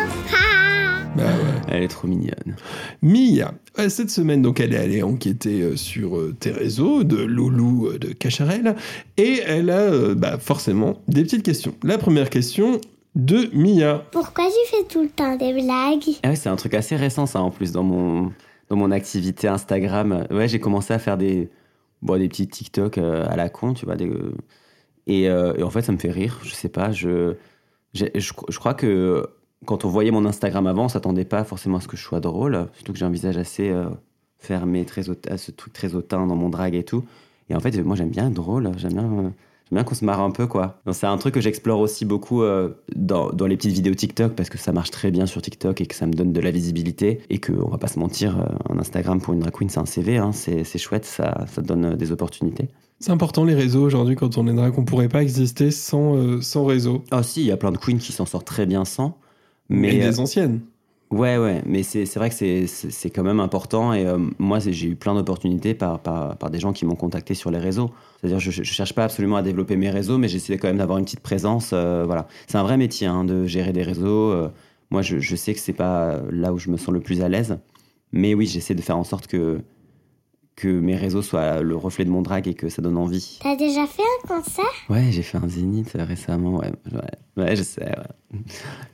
Bah ouais. Elle est trop mignonne. Mia, euh, cette semaine, donc, elle est allée enquêter sur euh, tes réseaux de Loulou euh, de Cacharel. Et elle a bah, forcément des petites questions. La première question de Mia. Pourquoi tu fais tout le temps des blagues? Ah ouais, c'est un truc assez récent, ça, en plus, dans mon, dans mon activité Instagram. Ouais, j'ai commencé à faire des, bon, des petits TikTok à la con, tu vois. Des, et, euh, et en fait, ça me fait rire. Je sais pas, je, je, crois que quand on voyait mon Instagram avant, on s'attendait pas forcément à ce que je sois drôle. Surtout que j'ai un visage assez euh, fermé, très ce truc très hautain dans mon drag et tout. Et en fait, moi, j'aime bien drôle. J'aime bien. J'aime bien qu'on se marre un peu, quoi. C'est un truc que j'explore aussi beaucoup euh, dans, dans les petites vidéos TikTok parce que ça marche très bien sur TikTok et que ça me donne de la visibilité. Et que, on va pas se mentir, euh, un Instagram pour une drag queen, c'est un CV, hein, c'est chouette, ça, ça donne euh, des opportunités. C'est important les réseaux aujourd'hui quand on est drag, on pourrait pas exister sans, euh, sans réseau. Ah, si, il y a plein de queens qui s'en sortent très bien sans. Mais euh, des anciennes. Ouais, ouais, mais c'est vrai que c'est- quand même important. Et euh, moi, j'ai eu plein d'opportunités par, par, des gens qui m'ont contacté sur les réseaux. C'est-à-dire, je, je cherche pas absolument à développer mes réseaux, mais j'essaie quand même d'avoir une petite présence. euh, voilà, c'est un vrai métier hein, de gérer des réseaux. euh. moi, je, je sais que c'est pas là où je me sens le plus à l'aise, mais oui, j'essaie de faire en sorte que que mes réseaux soient le reflet de mon drag et que ça donne envie. T'as déjà fait un concert? Ouais, j'ai fait un zénith euh, récemment. Ouais, ouais, ouais je sais. ouais.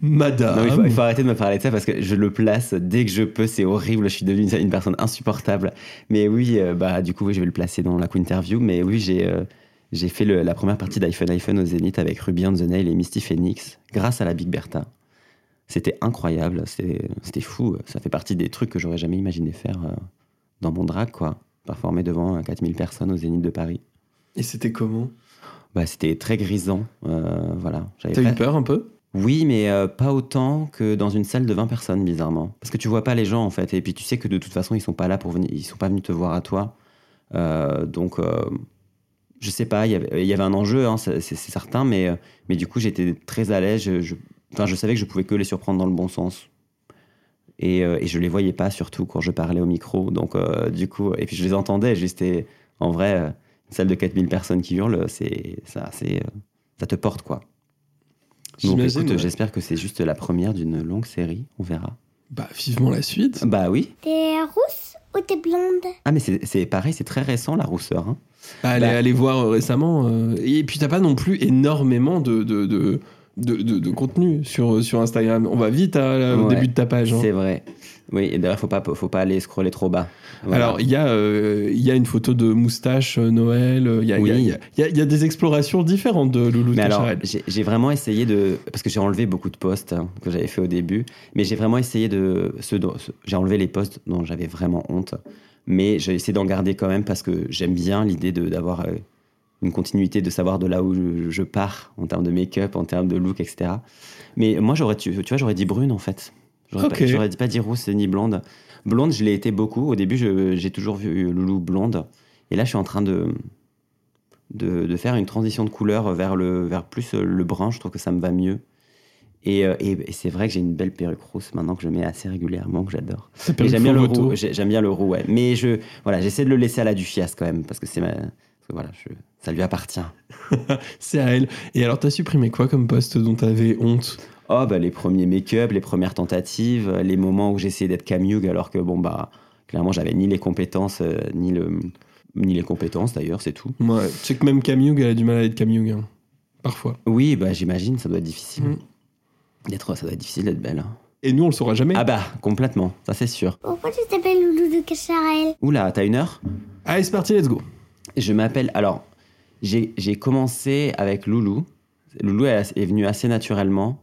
Madame. Non, il, faut, il faut arrêter de me parler de ça parce que je le place dès que je peux. C'est horrible. Je suis devenue une, une personne insupportable. Mais oui, euh, bah, du coup, oui, je vais le placer dans la interview. Mais oui, j'ai euh, j'ai fait le- la première partie d'iPhone iPhone au Zénith avec Ruby on the Nail et Misty Phoenix grâce à la Big Bertha. C'était incroyable. C'était fou. Ça fait partie des trucs que j'aurais jamais imaginé faire dans mon drag, quoi. Performer devant euh, 4000 personnes au Zénith de Paris. Et c'était comment? Bah, c'était très grisant. euh, voilà. T'as eu peur un peu? Oui, mais euh, pas autant que dans une salle de 20 personnes, bizarrement. Parce que tu vois pas les gens, en fait. Et puis tu sais que de toute façon, ils sont pas là pour venir. Ils sont pas venus te voir à toi. Euh, donc, euh, je sais pas, il y avait- un enjeu, hein, c'est certain. Mais, mais du coup, j'étais très à l'aise. Je, je savais que je pouvais que les surprendre dans le bon sens. Et, euh, et je les voyais pas, surtout quand je parlais au micro. Donc, euh, du coup, et puis je les entendais. Juste, et, en vrai, euh, une salle de 4000 personnes qui hurlent, c'est ça, c'est, ça te porte, quoi. Donc écoute, ouais. j'espère que c'est juste la première d'une longue série, on verra. Bah, vivement la suite. Bah oui. T'es rousse ou t'es blonde? Ah mais c'est pareil, c'est très récent la rousseur. hein. Bah, allez, Bah. allez voir récemment. euh, et puis, t'as pas non plus énormément de, de, de, de, de- de contenu sur, sur Instagram. On va vite à- au Ouais, début de ta page. hein. C'est vrai. Oui, et d'ailleurs, faut pas, faut pas aller scroller trop bas. Voilà. Alors, il y, a, euh, y a une photo de moustache euh, Noël, euh, il y Oui. y y a- y a des explorations différentes de Loulou Mais alors, j'ai vraiment essayé de. Parce que j'ai enlevé beaucoup de posts hein, que j'avais fait au début, mais j'ai vraiment essayé de. ceux- J'ai enlevé les posts dont j'avais vraiment honte, mais j'ai essayé d'en garder quand même parce que j'aime bien l'idée d'avoir euh, une continuité, de savoir de là où je, je pars en termes de make-up, en termes de look, etc. Mais moi, j'aurais, tu, tu vois, j'aurais dit brune en fait. J'aurais Ok. pas, j'aurais dit pas dit rousse ni blonde. Blonde, je l'ai été beaucoup. Au début, je- j'ai toujours vu Loulou blonde. Et là, je suis en train de, de, de faire une transition de couleur vers, le, vers plus le brun. Je trouve que ça me va mieux. Et, euh, et- et c'est vrai que j'ai une belle perruque rousse maintenant que je mets assez régulièrement, que j'adore. J'aime bien le roux. j'ai- J'aime bien le roux, ouais. Mais je, voilà, j'essaie de le laisser à la Duchias quand même parce que c'est ma, voilà, je- ça lui appartient. C'est à elle. Et alors, t'as supprimé quoi comme poste dont t'avais honte? Oh, bah, les premiers make-up, les premières tentatives, les moments où j'essayais d'être Cam Hughes alors que, bon, bah, clairement, j'avais ni les compétences, euh, ni, le, ni les compétences d'ailleurs, c'est tout. Ouais, tu sais que même Cam Hughes, elle a du mal à être Cam Hughes, hein. parfois. Oui, bah, j'imagine, ça doit être difficile. Mm. D'être, ça doit être difficile d'être belle. hein. Et nous, on le saura jamais. Ah, bah, complètement, ça c'est sûr. Pourquoi tu t'appelles Loulou de Cacharel? Oula, t'as une heure? Allez, c'est parti, let's go. Je m'appelle. Alors, j'ai commencé avec Loulou. Loulou est, venu assez naturellement.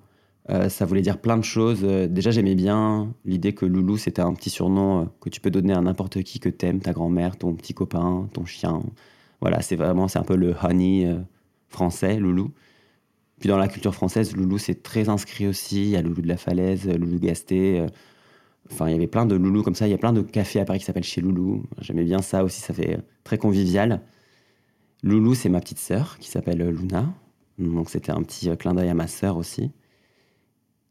Euh, ça voulait dire plein de choses. Euh, déjà, j'aimais bien l'idée que Loulou, c'était un petit surnom euh, que tu peux donner à n'importe qui que t'aimes, ta grand-mère, ton petit copain, ton chien. Voilà, c'est vraiment, c'est un peu le honey français, Loulou. Puis dans la culture française, Loulou, c'est très inscrit aussi. Il y a Loulou de la Falaise, Loulou Gasté. Enfin, il y avait plein de Loulou comme ça. Il y a plein de cafés à Paris qui s'appellent chez Loulou. J'aimais bien ça aussi. Ça fait euh, très convivial. Loulou, c'est ma petite sœur qui s'appelle euh, Luna. Donc c'était un petit euh, clin d'œil à ma sœur aussi.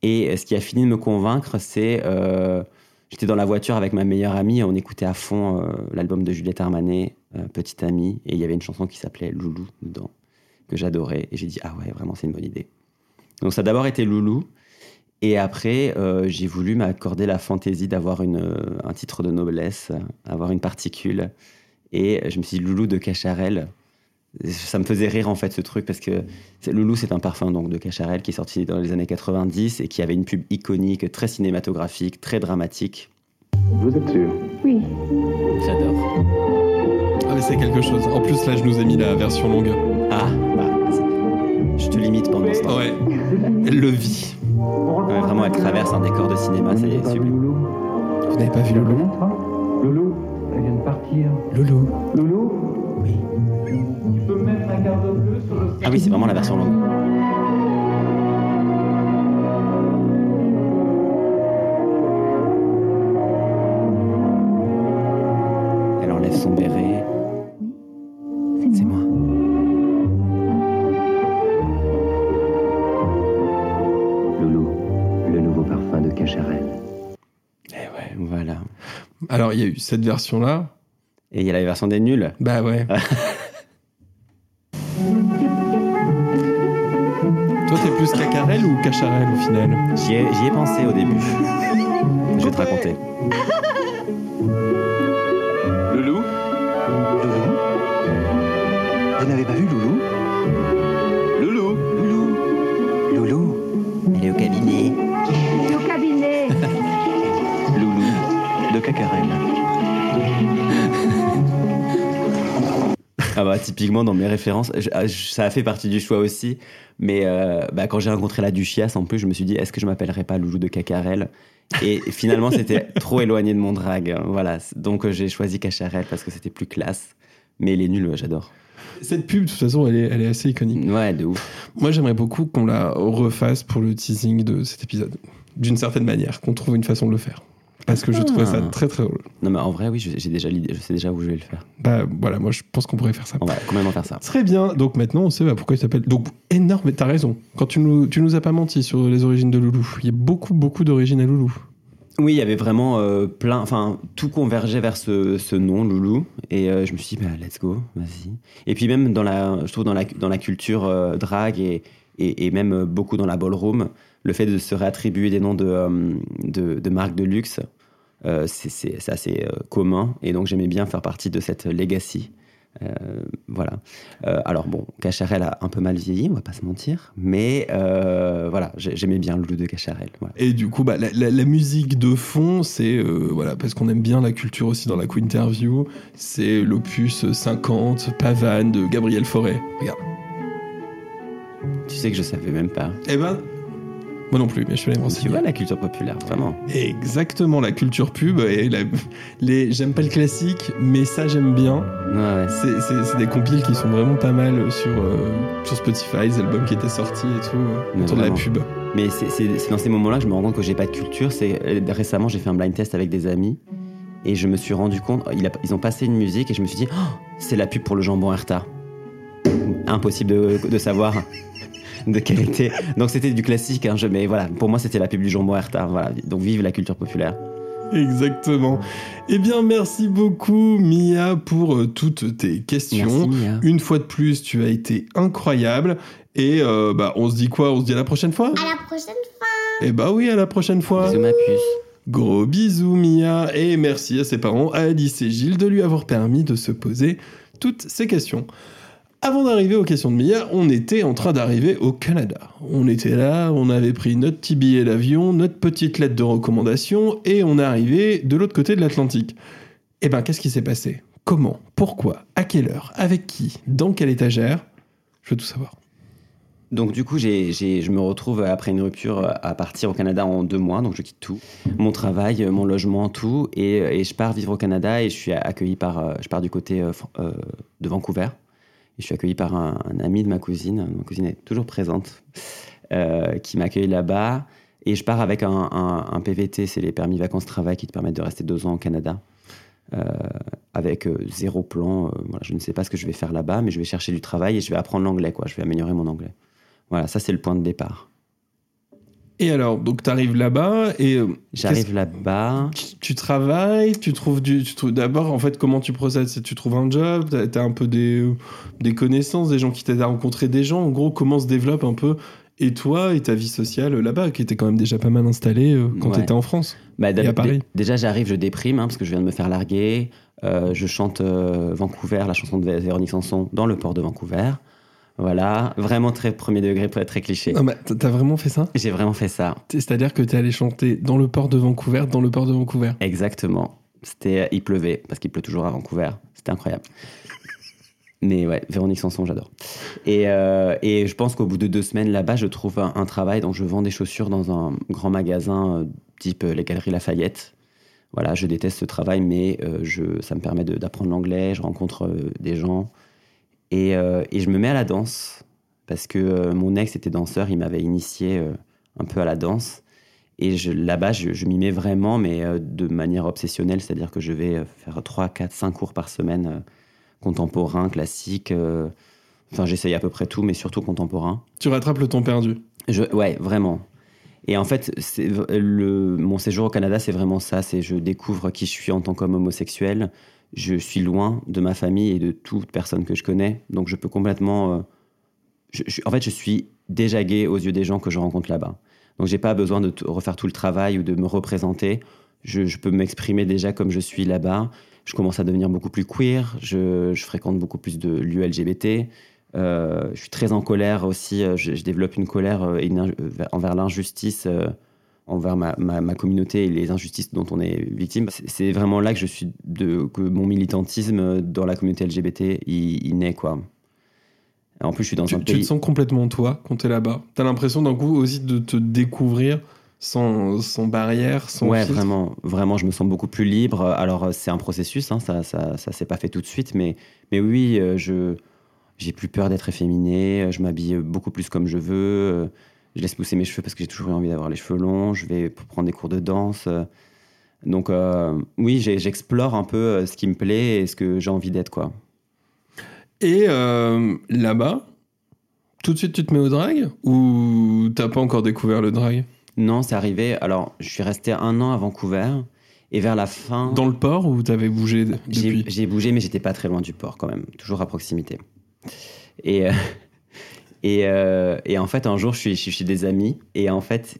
Et ce qui a fini de me convaincre, c'est euh, j'étais dans la voiture avec ma meilleure amie, on écoutait à fond l'album de Juliette Armanet, Petite Amie, et il y avait une chanson qui s'appelait Loulou dedans, que j'adorais. Et j'ai dit, ah ouais, vraiment, c'est une bonne idée. Donc ça a d'abord été Loulou, et après, euh, j'ai voulu m'accorder la fantaisie d'avoir une, euh, un titre de noblesse, avoir une particule. Et je me suis dit, Loulou de Cacharel. Ça me faisait rire en fait ce truc parce que Loulou c'est un parfum donc de Cacharel qui est sorti dans les années 90 et qui avait une pub iconique, très cinématographique, très dramatique. Vous êtes sûr? J'adore. Ah, mais c'est quelque chose. En plus, là, je nous ai mis la version longue. Ah, je te limite pendant ce temps. Ouais. Elle le vit. Ouais, vraiment, elle traverse un décor de cinéma, c'est sublime. Vous n'avez pas vu Loulou Loulou, elle vient de partir. Loulou. Loulou Oui. Tu peux mettre un garde bleu sur le Ah oui, c'est vraiment la version longue. Elle enlève son béret. Alors, il y a eu cette version-là. Et il y a la version des nuls. Bah ouais. Toi, t'es plus Cacarel ou Cacharel au final J'y ai, j'y ai pensé au début. Je vais te raconter. Loulou? Loulou? Vous n'avez pas vu Loulou typiquement dans mes références, je- ah, je- ça a fait partie du choix aussi. Mais euh, bah, quand j'ai rencontré la Duchias, en plus, je me suis dit, est-ce que je m'appellerais pas Loulou de Cacarel? Et finalement, c'était trop éloigné de mon drag. Voilà. Donc euh, j'ai choisi Cacharel parce que c'était plus classe. Mais les nuls, ouais, j'adore. Cette pub, de toute façon, elle est, elle est assez iconique. Ouais, de ouf. Moi, j'aimerais beaucoup qu'on la refasse pour le teasing de cet épisode. D'une certaine manière, qu'on trouve une façon de le faire. Parce que je trouvais ça Ah. très très drôle. Non, mais en vrai, oui, j'ai déjà l'idée. Je sais déjà où je vais le faire. Bah voilà, moi je pense qu'on pourrait faire ça. On va complètement faire ça. Très bien, donc maintenant on sait bah, pourquoi il s'appelle. Donc énorme, mais t'as raison. Quand tu nous, tu nous as pas menti sur les origines de Loulou, il y a beaucoup beaucoup d'origines à Loulou. Oui, il y avait vraiment euh, plein, enfin, tout convergeait vers ce, ce nom, Loulou. Et euh, je me suis dit, bah, let's go, vas-y. Et puis même dans la, je trouve dans la, dans la culture euh, drag et, et, et même euh, beaucoup dans la ballroom, le fait de se réattribuer des noms de, euh, de, de marques de luxe, euh, c'est- assez euh, commun. Et donc j'aimais bien faire partie de cette legacy. Euh, voilà. Euh, alors bon, Cacharel a un peu mal vieilli, on va pas se mentir, mais euh, voilà, j'ai- j'aimais bien le loup de Cacharel. voilà. Et du coup, bah, la, la- la musique de fond, c'est voilà, parce qu'on aime bien la culture aussi dans la Quinterview, c'est l'opus 50 Pavane de Gabriel Fauré. Regarde. Tu sais que je savais même pas. Eh ben, moi non plus, mais je suis allé me Tu renseigner. vois la culture populaire, vraiment. Exactement, la culture pub et la- les. J'aime pas le classique, mais ça j'aime bien. Ouais. C'est- C'est c'est des compiles qui sont vraiment pas mal sur, euh, sur Spotify, les albums qui étaient sortis et tout, euh, Mais autour de la pub. Mais c'est dans ces moments-là que je me rends compte que j'ai pas de culture. C'est euh, récemment j'ai fait un blind test avec des amis et je me suis rendu compte. il a- ils ont passé une musique et je me suis dit Oh, c'est la pub pour le jambon Herta. Impossible de, de savoir de était. Donc c'était du classique, hein, je- mais voilà, pour moi c'était la pub du jambon Herta. Voilà, donc vive la culture populaire. Exactement. Eh bien, merci beaucoup, Mia, pour euh, toutes tes questions. Merci Mia. Une fois de plus, tu as été incroyable. Et euh, bah, on se dit quoi? On se dit à la prochaine fois À la prochaine fois. Eh bah oui, à la prochaine fois. Bisous ma puce. Gros bisous, Mia. Et merci à ses parents, Alice et Gilles, de lui avoir permis de se poser toutes ces questions. Avant d'arriver aux questions de Mia, on était en train d'arriver au Canada. On était là, on avait pris notre petit billet d'avion, notre petite lettre de recommandation, et on est arrivé de l'autre côté de l'Atlantique. Eh ben, qu'est-ce qui s'est passé? Comment? Pourquoi? À quelle heure? Avec qui? Dans quelle étagère? Je veux tout savoir. Donc du coup, j'ai, j'ai- je me retrouve après une rupture à partir au Canada en deux mois, donc je quitte tout, mon travail, mon logement, tout, et, je pars vivre au Canada et je suis accueilli par, euh, je pars du côté euh, euh, de Vancouver, je suis accueilli par un, ami de ma cousine, ma cousine est toujours présente, euh, qui m'accueille là-bas, et je pars avec un, PVT, c'est les permis vacances-travail qui te permettent de rester deux ans au Canada. euh, avec euh, zéro plan, je ne sais pas ce que je vais faire là-bas, mais je vais chercher du travail et je vais apprendre l'anglais. Je vais améliorer mon anglais. Voilà, ça c'est le point de départ. Et alors, donc t'arrives là-bas, et euh, J'arrive là-bas. tu, tu travailles, tu trouves du. Tu trouves, D'abord, en fait, comment tu procèdes? C'est tu trouves un job, t'as as un peu des, des connaissances, des gens qui t'aident à rencontrer des gens. En gros, comment se développe un peu et toi et ta vie sociale là-bas, qui était quand même déjà pas mal installée euh, quand Ouais. t'étais en France. Bah, d'ab- à Paris dé- Déjà, j'arrive, je déprime hein, parce que je viens de me faire larguer. Euh, je chante euh, Vancouver, la chanson de Vé- Véronique Sanson, dans le port de Vancouver. Voilà, vraiment très premier degré, très très cliché. Non, mais t'as vraiment fait ça? J'ai vraiment fait ça, C'est-à-dire que t'es allé chanter dans le port de Vancouver, dans le port de Vancouver? exactement. C'était, il pleuvait parce qu'il pleut toujours à Vancouver. C'était incroyable. Mais ouais, Véronique Sanson, j'adore. Et, euh, et je pense qu'au bout de deux semaines là-bas, je trouve un, un travail. Donc, je vends des chaussures dans un grand magasin euh, type euh, les Galeries Lafayette. Voilà, je déteste ce travail, mais euh, je, ça me permet d'apprendre l'anglais. Je rencontre euh, des gens. Et, euh, et je me mets à la danse. Parce que euh, mon ex était danseur. Il m'avait initié euh, un peu à la danse. Et je- là-bas, je, je m'y mets vraiment, mais de manière obsessionnelle. C'est-à-dire que je vais faire 3, 4, 5 cours par semaine. contemporain, classique. Enfin, j'essaye à peu près tout, mais surtout contemporain. Tu rattrapes le temps perdu. Je, ouais, vraiment. Et en fait, le, mon séjour au Canada, c'est vraiment ça. C'est je découvre qui je suis en tant qu'homme homosexuel. Je suis loin de ma famille et de toute personne que je connais. Donc, je peux complètement. euh, en fait, je suis déjà gay aux yeux des gens que je rencontre là-bas. Donc, j'ai pas besoin de refaire tout le travail ou de me représenter. Je, peux m'exprimer déjà comme je suis là-bas. Je commence à devenir beaucoup plus queer. Je, fréquente beaucoup plus de lieux LGBT. Euh, je suis très en colère aussi. euh, Je, développe une colère envers l'injustice, envers ma, ma- ma communauté et les injustices dont on est victime. C'est- vraiment là que je suis de que mon militantisme dans la communauté LGBT il, il naît quoi. En plus, je suis dans Tu, un tu pays. te sens complètement toi quand t'es là-bas. T'as l'impression d'un coup aussi de te découvrir sans, sans barrière, sans Ouais, filtre. vraiment, vraiment, je me sens beaucoup plus libre. Alors, euh, c'est un processus, hein, ça, ça, ça s'est pas fait tout de suite, mais, mais oui, euh, je, j'ai plus peur d'être efféminé. euh, Je m'habille beaucoup plus comme je veux. Je laisse pousser mes cheveux parce que j'ai toujours eu envie d'avoir les cheveux longs. Je vais prendre des cours de danse. Donc, euh, oui, j'explore un peu euh, ce qui me plaît et ce que j'ai envie d'être, quoi. Et euh, là-bas, tout de suite tu te mets au drag ou t'as pas encore découvert le drag? Non, c'est arrivé. Alors, je suis resté un an à Vancouver et vers la fin. Dans le port ou t'avais bougé depuis? j'ai bougé, mais j'étais pas très loin du port quand même, toujours à proximité. Et, euh, et, euh, et en fait, un jour, je suis, chez des amis et en fait,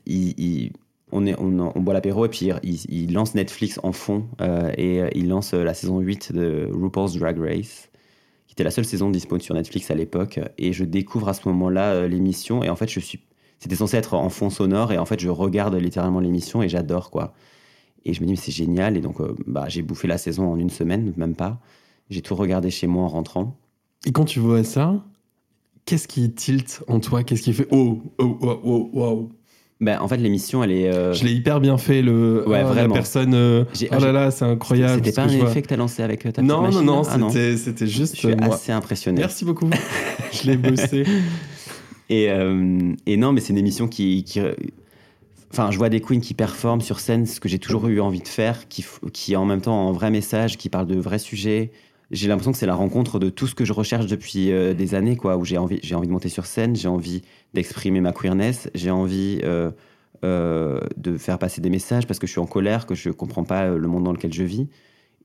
on, boit l'apéro et puis ils, ils lancent Netflix en fond euh, et euh, ils lancent la saison 8 de RuPaul's Drag Race qui était la seule saison disponible sur Netflix à l'époque. Et je découvre à ce moment-là l'émission. Et en fait, je suis. C'était censé être en fond sonore. Et en fait, je regarde littéralement l'émission et j'adore, quoi. Et je me dis, mais c'est génial. Et donc, bah, j'ai bouffé la saison en une semaine, même pas. J'ai tout regardé chez moi en rentrant. Et quand tu vois ça, qu'est-ce qui tilte en toi? Qu'est-ce qui fait oh, oh, oh, oh, wow Ben, en fait, l'émission, elle est. euh, Je l'ai hyper bien fait, le. Ouais, oh, La vraiment. personne. euh, oh là là, c'est incroyable. C'était pas que un vois. effet que t'as lancé avec euh, ta Non, non, non, Ah c'était c'était Je juste. suis moi. assez impressionné. Merci beaucoup. je l'ai bossé. Et, euh, et non, mais c'est une émission qui, qui- Enfin, je vois des queens qui performent sur scène, ce que j'ai toujours eu envie de faire, qui, qui en même temps un vrai message, qui parlent de vrais sujets. J'ai l'impression que c'est la rencontre de tout ce que je recherche depuis euh, des années, quoi, où j'ai envie, j'ai envie de monter sur scène, j'ai envie d'exprimer ma queerness, j'ai envie euh, euh, de faire passer des messages parce que je suis en colère, que je comprends pas le monde dans lequel je vis.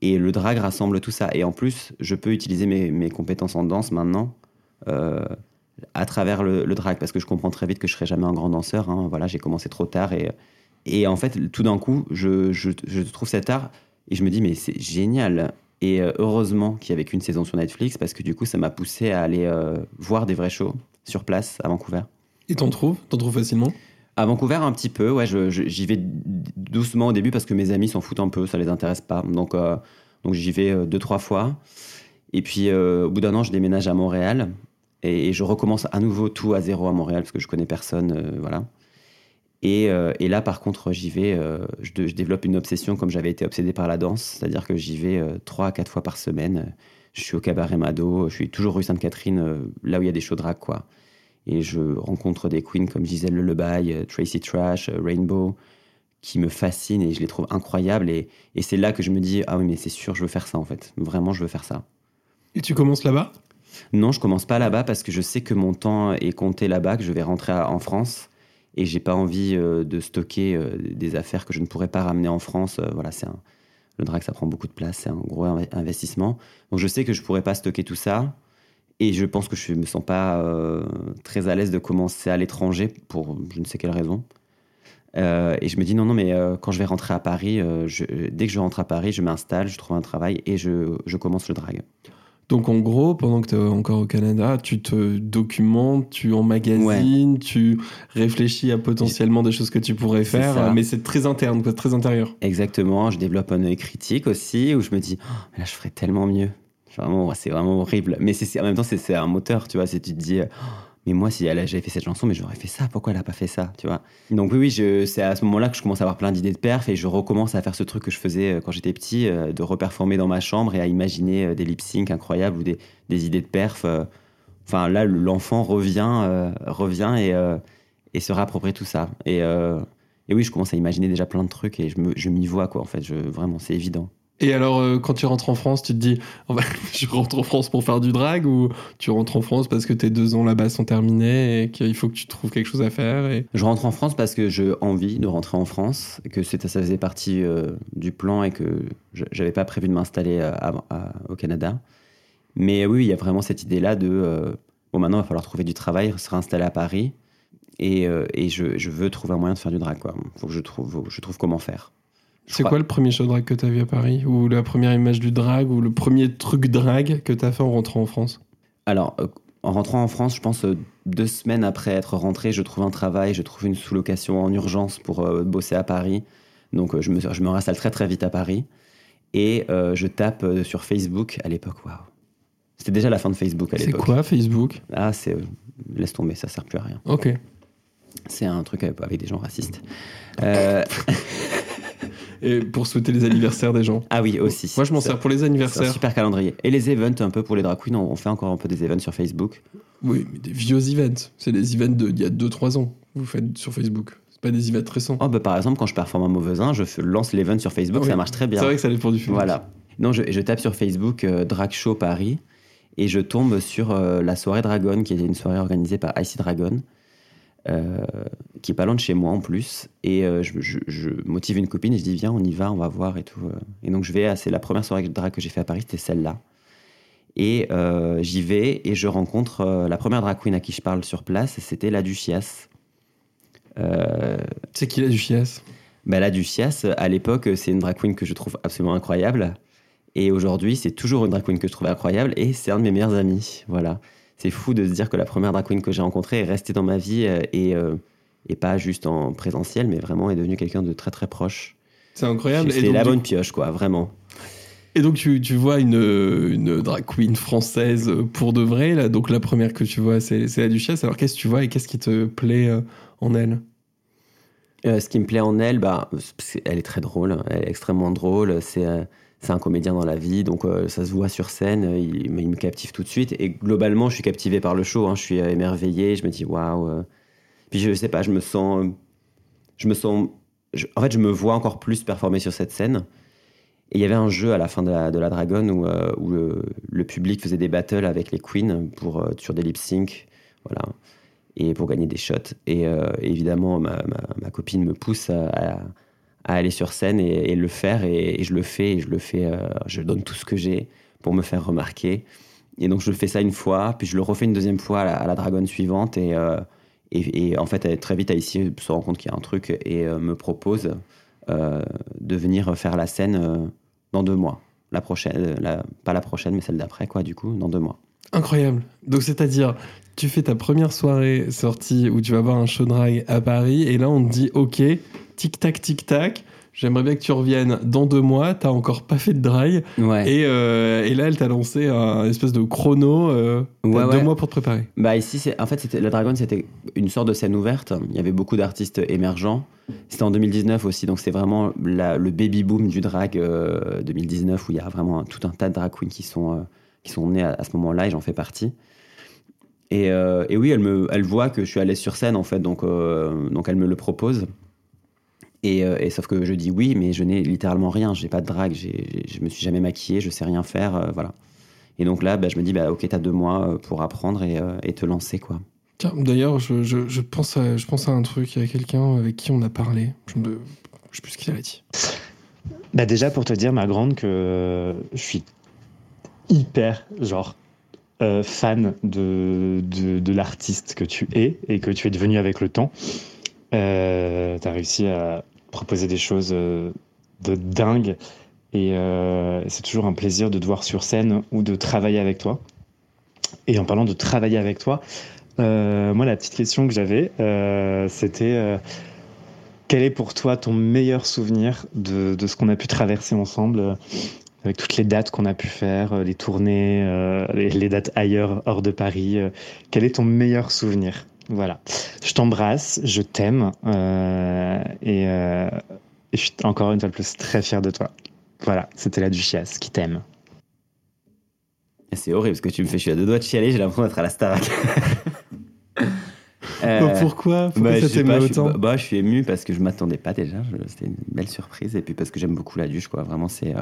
Et le drag rassemble tout ça. Et en plus, je peux utiliser mes, mes compétences en danse maintenant. à travers le, le drag parce que je comprends très vite que je serai jamais un grand danseur. hein. Voilà, j'ai commencé trop tard et, et en fait, tout d'un coup, je, je, je trouve cet art et je me dis mais c'est génial. Et euh, heureusement qu'il y avait qu'une saison sur Netflix parce que du coup, ça m'a poussé à aller euh, voir des vrais shows sur place à Vancouver. Et t'en trouves? T'en trouves facilement? À Vancouver, un petit peu, ouais, j'y vais doucement au début parce que mes amis s'en foutent un peu, ça les intéresse pas. Donc, euh, donc j'y vais deux, trois fois. Et puis, euh, au bout d'un an, je déménage à Montréal et, et je recommence à nouveau tout à zéro à Montréal parce que je connais personne, voilà. Et, euh, et là, par contre, j'y vais, euh, je, développe une obsession comme j'avais été obsédé par la danse, c'est-à-dire que j'y vais euh, trois à quatre fois par semaine. Je suis au cabaret Mado, je suis toujours rue Sainte-Catherine, là où il y a des shows drag, quoi. Et je rencontre des queens comme Gisèle Lebaille, euh, Tracy Trash, Rainbow, qui me fascinent et je les trouve incroyables. Et, et c'est là que je me dis, ah oui, mais c'est sûr, je veux faire ça, en fait. Vraiment, je veux faire ça. Et tu commences là-bas? Non, je commence pas là-bas parce que je sais que mon temps est compté là-bas, que je vais rentrer à- en France et j'ai pas envie euh, de stocker euh, des affaires que je ne pourrais pas ramener en France. Euh, voilà, c'est le drag, ça prend beaucoup de place, c'est un gros inve- investissement. Donc je sais que je pourrais pas stocker tout ça et je pense que je me sens pas très à l'aise de commencer à l'étranger pour je ne sais quelle raison. Et je me dis non, non, mais quand je vais rentrer à Paris, dès que je rentre à Paris, je m'installe, je trouve un travail et je, je commence le drag. Donc en gros, pendant que tu es encore au Canada, tu te documentes, tu emmagasines, tu réfléchis à potentiellement des choses que tu pourrais faire, mais c'est très interne, quoi, très intérieur. Exactement, je développe un œil critique aussi, où je me dis, Oh, mais là, je ferais tellement mieux. C'est vraiment horrible. Mais c'est, en même temps, c'est, c'est un moteur, tu vois. C'est, tu te dis, Oh, mais moi, si elle, a- j'avais fait cette chanson, mais j'aurais fait ça, pourquoi elle a pas fait ça, tu vois? Donc, oui, oui, c'est à ce moment-là que je commence à avoir plein d'idées de perf et je recommence à faire ce truc que je faisais euh, quand j'étais petit, euh, de reperformer dans ma chambre et à imaginer euh, des lip sync incroyables ou des, idées de perf. Enfin, là, le- l'enfant revient, revient et, euh, et se réapproprie tout ça. Et, oui, je commence à imaginer déjà plein de trucs et je, m'y vois, quoi, en fait. Vraiment, c'est évident. Et alors, euh, quand tu rentres en France, tu te dis, oh, je rentre en France pour faire du drag ou tu rentres en France parce que tes deux ans là-bas sont terminés et qu'il faut que tu trouves quelque chose à faire. Je rentre en France parce que j'ai envie de rentrer en France, que ça faisait partie euh, du plan et que j'avais pas prévu de m'installer euh, au Canada. Mais oui, il y a vraiment cette idée-là de euh, bon, maintenant, il va falloir trouver du travail, se réinstaller à Paris. Et, je, veux trouver un moyen de faire du drag. Trouve, faut que je trouve comment faire. C'est quoi le premier show drag que t'as vu à Paris Ou la première image du drag Ou le premier truc drag que t'as fait en rentrant en France Alors, euh, en rentrant en France, je pense euh, deux semaines après être rentré, je trouve un travail, je trouve une sous-location en urgence pour euh, bosser à Paris. Donc, je, me, je me très très vite à Paris. Et je tape sur Facebook à l'époque. Waouh! C'était déjà la fin de Facebook à C'est l'époque. quoi Facebook? Ah, c'est. laisse tomber, ça sert plus à rien. Ok. C'est un truc avec avec des gens racistes. Et pour souhaiter les anniversaires des gens. ah oui, aussi. Moi, je m'en sers pour les C'est un anniversaires. super calendrier. Et les events, un peu pour les drag queens, on fait encore un peu des events sur Facebook. Oui, mais des vieux events. C'est des events d'il y a 2-3 ans. Vous faites sur Facebook. C'est pas des events récents. Oh, bah, par exemple, quand je performe un mauvaisin, je fais- lance l'event sur Facebook, oui. ça marche très bien. C'est vrai que ça dépend du film. Voilà. Non, je, je tape sur Facebook euh, Drag Show Paris et je tombe sur euh, la soirée Dragon, qui est une soirée organisée par Icy Dragon, qui est pas loin de chez moi en plus. Et euh, je, je- je motive une copine et je dis viens, on y va, on va voir et tout. euh. Et donc je vais, c'est la première soirée drag que j'ai fait à Paris, c'était celle-là. Et euh, j'y vais et je rencontre euh, la première drag queen à qui je parle sur place, c'était la Duchias. Euh, C'est qui la Duchias? bah, la Duchias, à l'époque, c'est une drag queen que je trouve absolument incroyable. Et aujourd'hui, c'est toujours une drag queen que je trouve incroyable et c'est un de mes meilleurs amis. Voilà. C'est fou de se dire que la première drag queen que j'ai rencontrée est restée dans ma vie euh, et, euh, et pas juste en présentiel, mais vraiment est devenue quelqu'un de très très proche. C'est incroyable. C'est la bonne pioche, quoi, vraiment. Et donc tu, tu vois une, une drag queen française pour de vrai, là. donc la première que tu vois c'est la Duchesse, alors qu'est-ce que tu vois et qu'est-ce qui te plaît euh, en elle? Euh, ce qui me plaît en elle, bah, elle est très drôle, elle est extrêmement drôle. C'est c'est un comédien dans la vie, donc euh, ça se voit sur scène, euh, il, me captive tout de suite. Et globalement, je suis captivé par le show, hein, je suis euh, émerveillé, je me dis waouh. Puis je sais pas, je me sens. Je me sens. en fait, je me vois encore plus performer sur cette scène. Et il y avait un jeu à la fin de la, Dragon où, le, public faisait des battles avec les queens pour, euh, sur des lip sync. Voilà et pour gagner des shots. Et évidemment, ma, copine me pousse à- à aller sur scène et, le faire, et, je le fais, et je le fais, euh, je donne tout ce que j'ai pour me faire remarquer. Et donc je fais ça une fois, puis je le refais une deuxième fois à la, à dragonne suivante, et, euh, et, et en fait, très vite, Aïssi se rend compte qu'il y a un truc et euh, me propose de venir faire la scène dans deux mois. La prochaine, pas la prochaine, mais celle d'après, quoi, du coup, dans deux mois. Incroyable. Donc c'est-à-dire, tu fais ta première soirée sortie où tu vas voir un show drag à Paris et là on te dit ok, tic tac tic tac, j'aimerais bien que tu reviennes dans deux mois, t'as encore pas fait de Ouais. et, euh, et là elle t'a lancé un espèce de chrono, euh, Ouais, deux mois pour te préparer. Bah ici, c'est en fait, la Dragon, c'était une sorte de scène ouverte. Il y avait beaucoup d'artistes émergents. C'était en 2019 aussi, donc c'est vraiment la- le baby boom du drag euh, 2019 où il y a vraiment tout un tas de drag queens qui sont euh, qui sont nés à, à ce moment-là et j'en fais partie. Et, euh, et oui, elle me, elle voit que je suis l'aise sur scène en fait, donc euh, donc elle me le propose. Et, euh, et sauf que je dis oui, mais je n'ai littéralement rien. J'ai pas de drag, j'ai- j'ai- je me suis jamais maquillée, je sais rien faire, euh, voilà. Et donc là, bah, je me dis bah ok, t'as deux mois euh, pour apprendre et, euh, et te lancer quoi. Tiens, d'ailleurs, je, je- je pense à, je pense à un truc, il y a quelqu'un avec qui on a parlé, je me, je sais plus ce qu'il avait dit. Bah déjà pour te dire, ma grande, que je suis hyper, genre, euh, fan de, de, de l'artiste que tu es et que tu es devenu avec le temps. Euh, tu as réussi à proposer des choses euh, de dingue et euh, c'est toujours un plaisir de te voir sur scène ou de travailler avec toi. Et en parlant de travailler avec toi, euh, moi la petite question que j'avais, c'était quel est pour toi ton meilleur souvenir de, ce qu'on a pu traverser ensemble avec toutes les dates qu'on a pu faire, les tournées, les, dates ailleurs, hors de Paris. quel est ton meilleur souvenir? Voilà. Je t'embrasse, je t'aime euh, et, euh, et je suis encore une fois de plus très fier de toi. Voilà, c'était la Duchesse qui t'aime. C'est horrible parce que tu me fais, je suis à deux doigts de chialer, j'ai l'impression d'être à la Starac. Euh, pourquoi? Pourquoi bah, ça je t'émeut suis, bah, je suis ému parce que je m'attendais pas déjà. C'était une belle surprise et puis parce que j'aime beaucoup la duche, quoi. Vraiment, c'est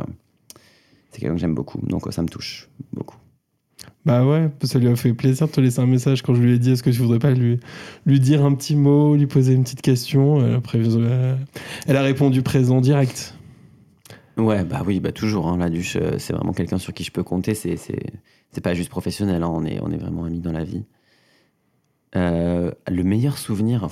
c'est quelqu'un que j'aime beaucoup, donc ça me touche beaucoup. Bah ouais, ça lui a fait plaisir de te laisser un message quand je lui ai dit est-ce que tu voudrais pas lui, lui dire un petit mot, lui poser une petite question? Elle a, euh, elle a répondu présent direct. Ouais, bah oui, bah toujours. hein, la duche, euh, c'est vraiment quelqu'un sur qui je peux compter. C'est c'est pas juste professionnel. hein, on est on est vraiment amis dans la vie. Euh, le meilleur souvenir,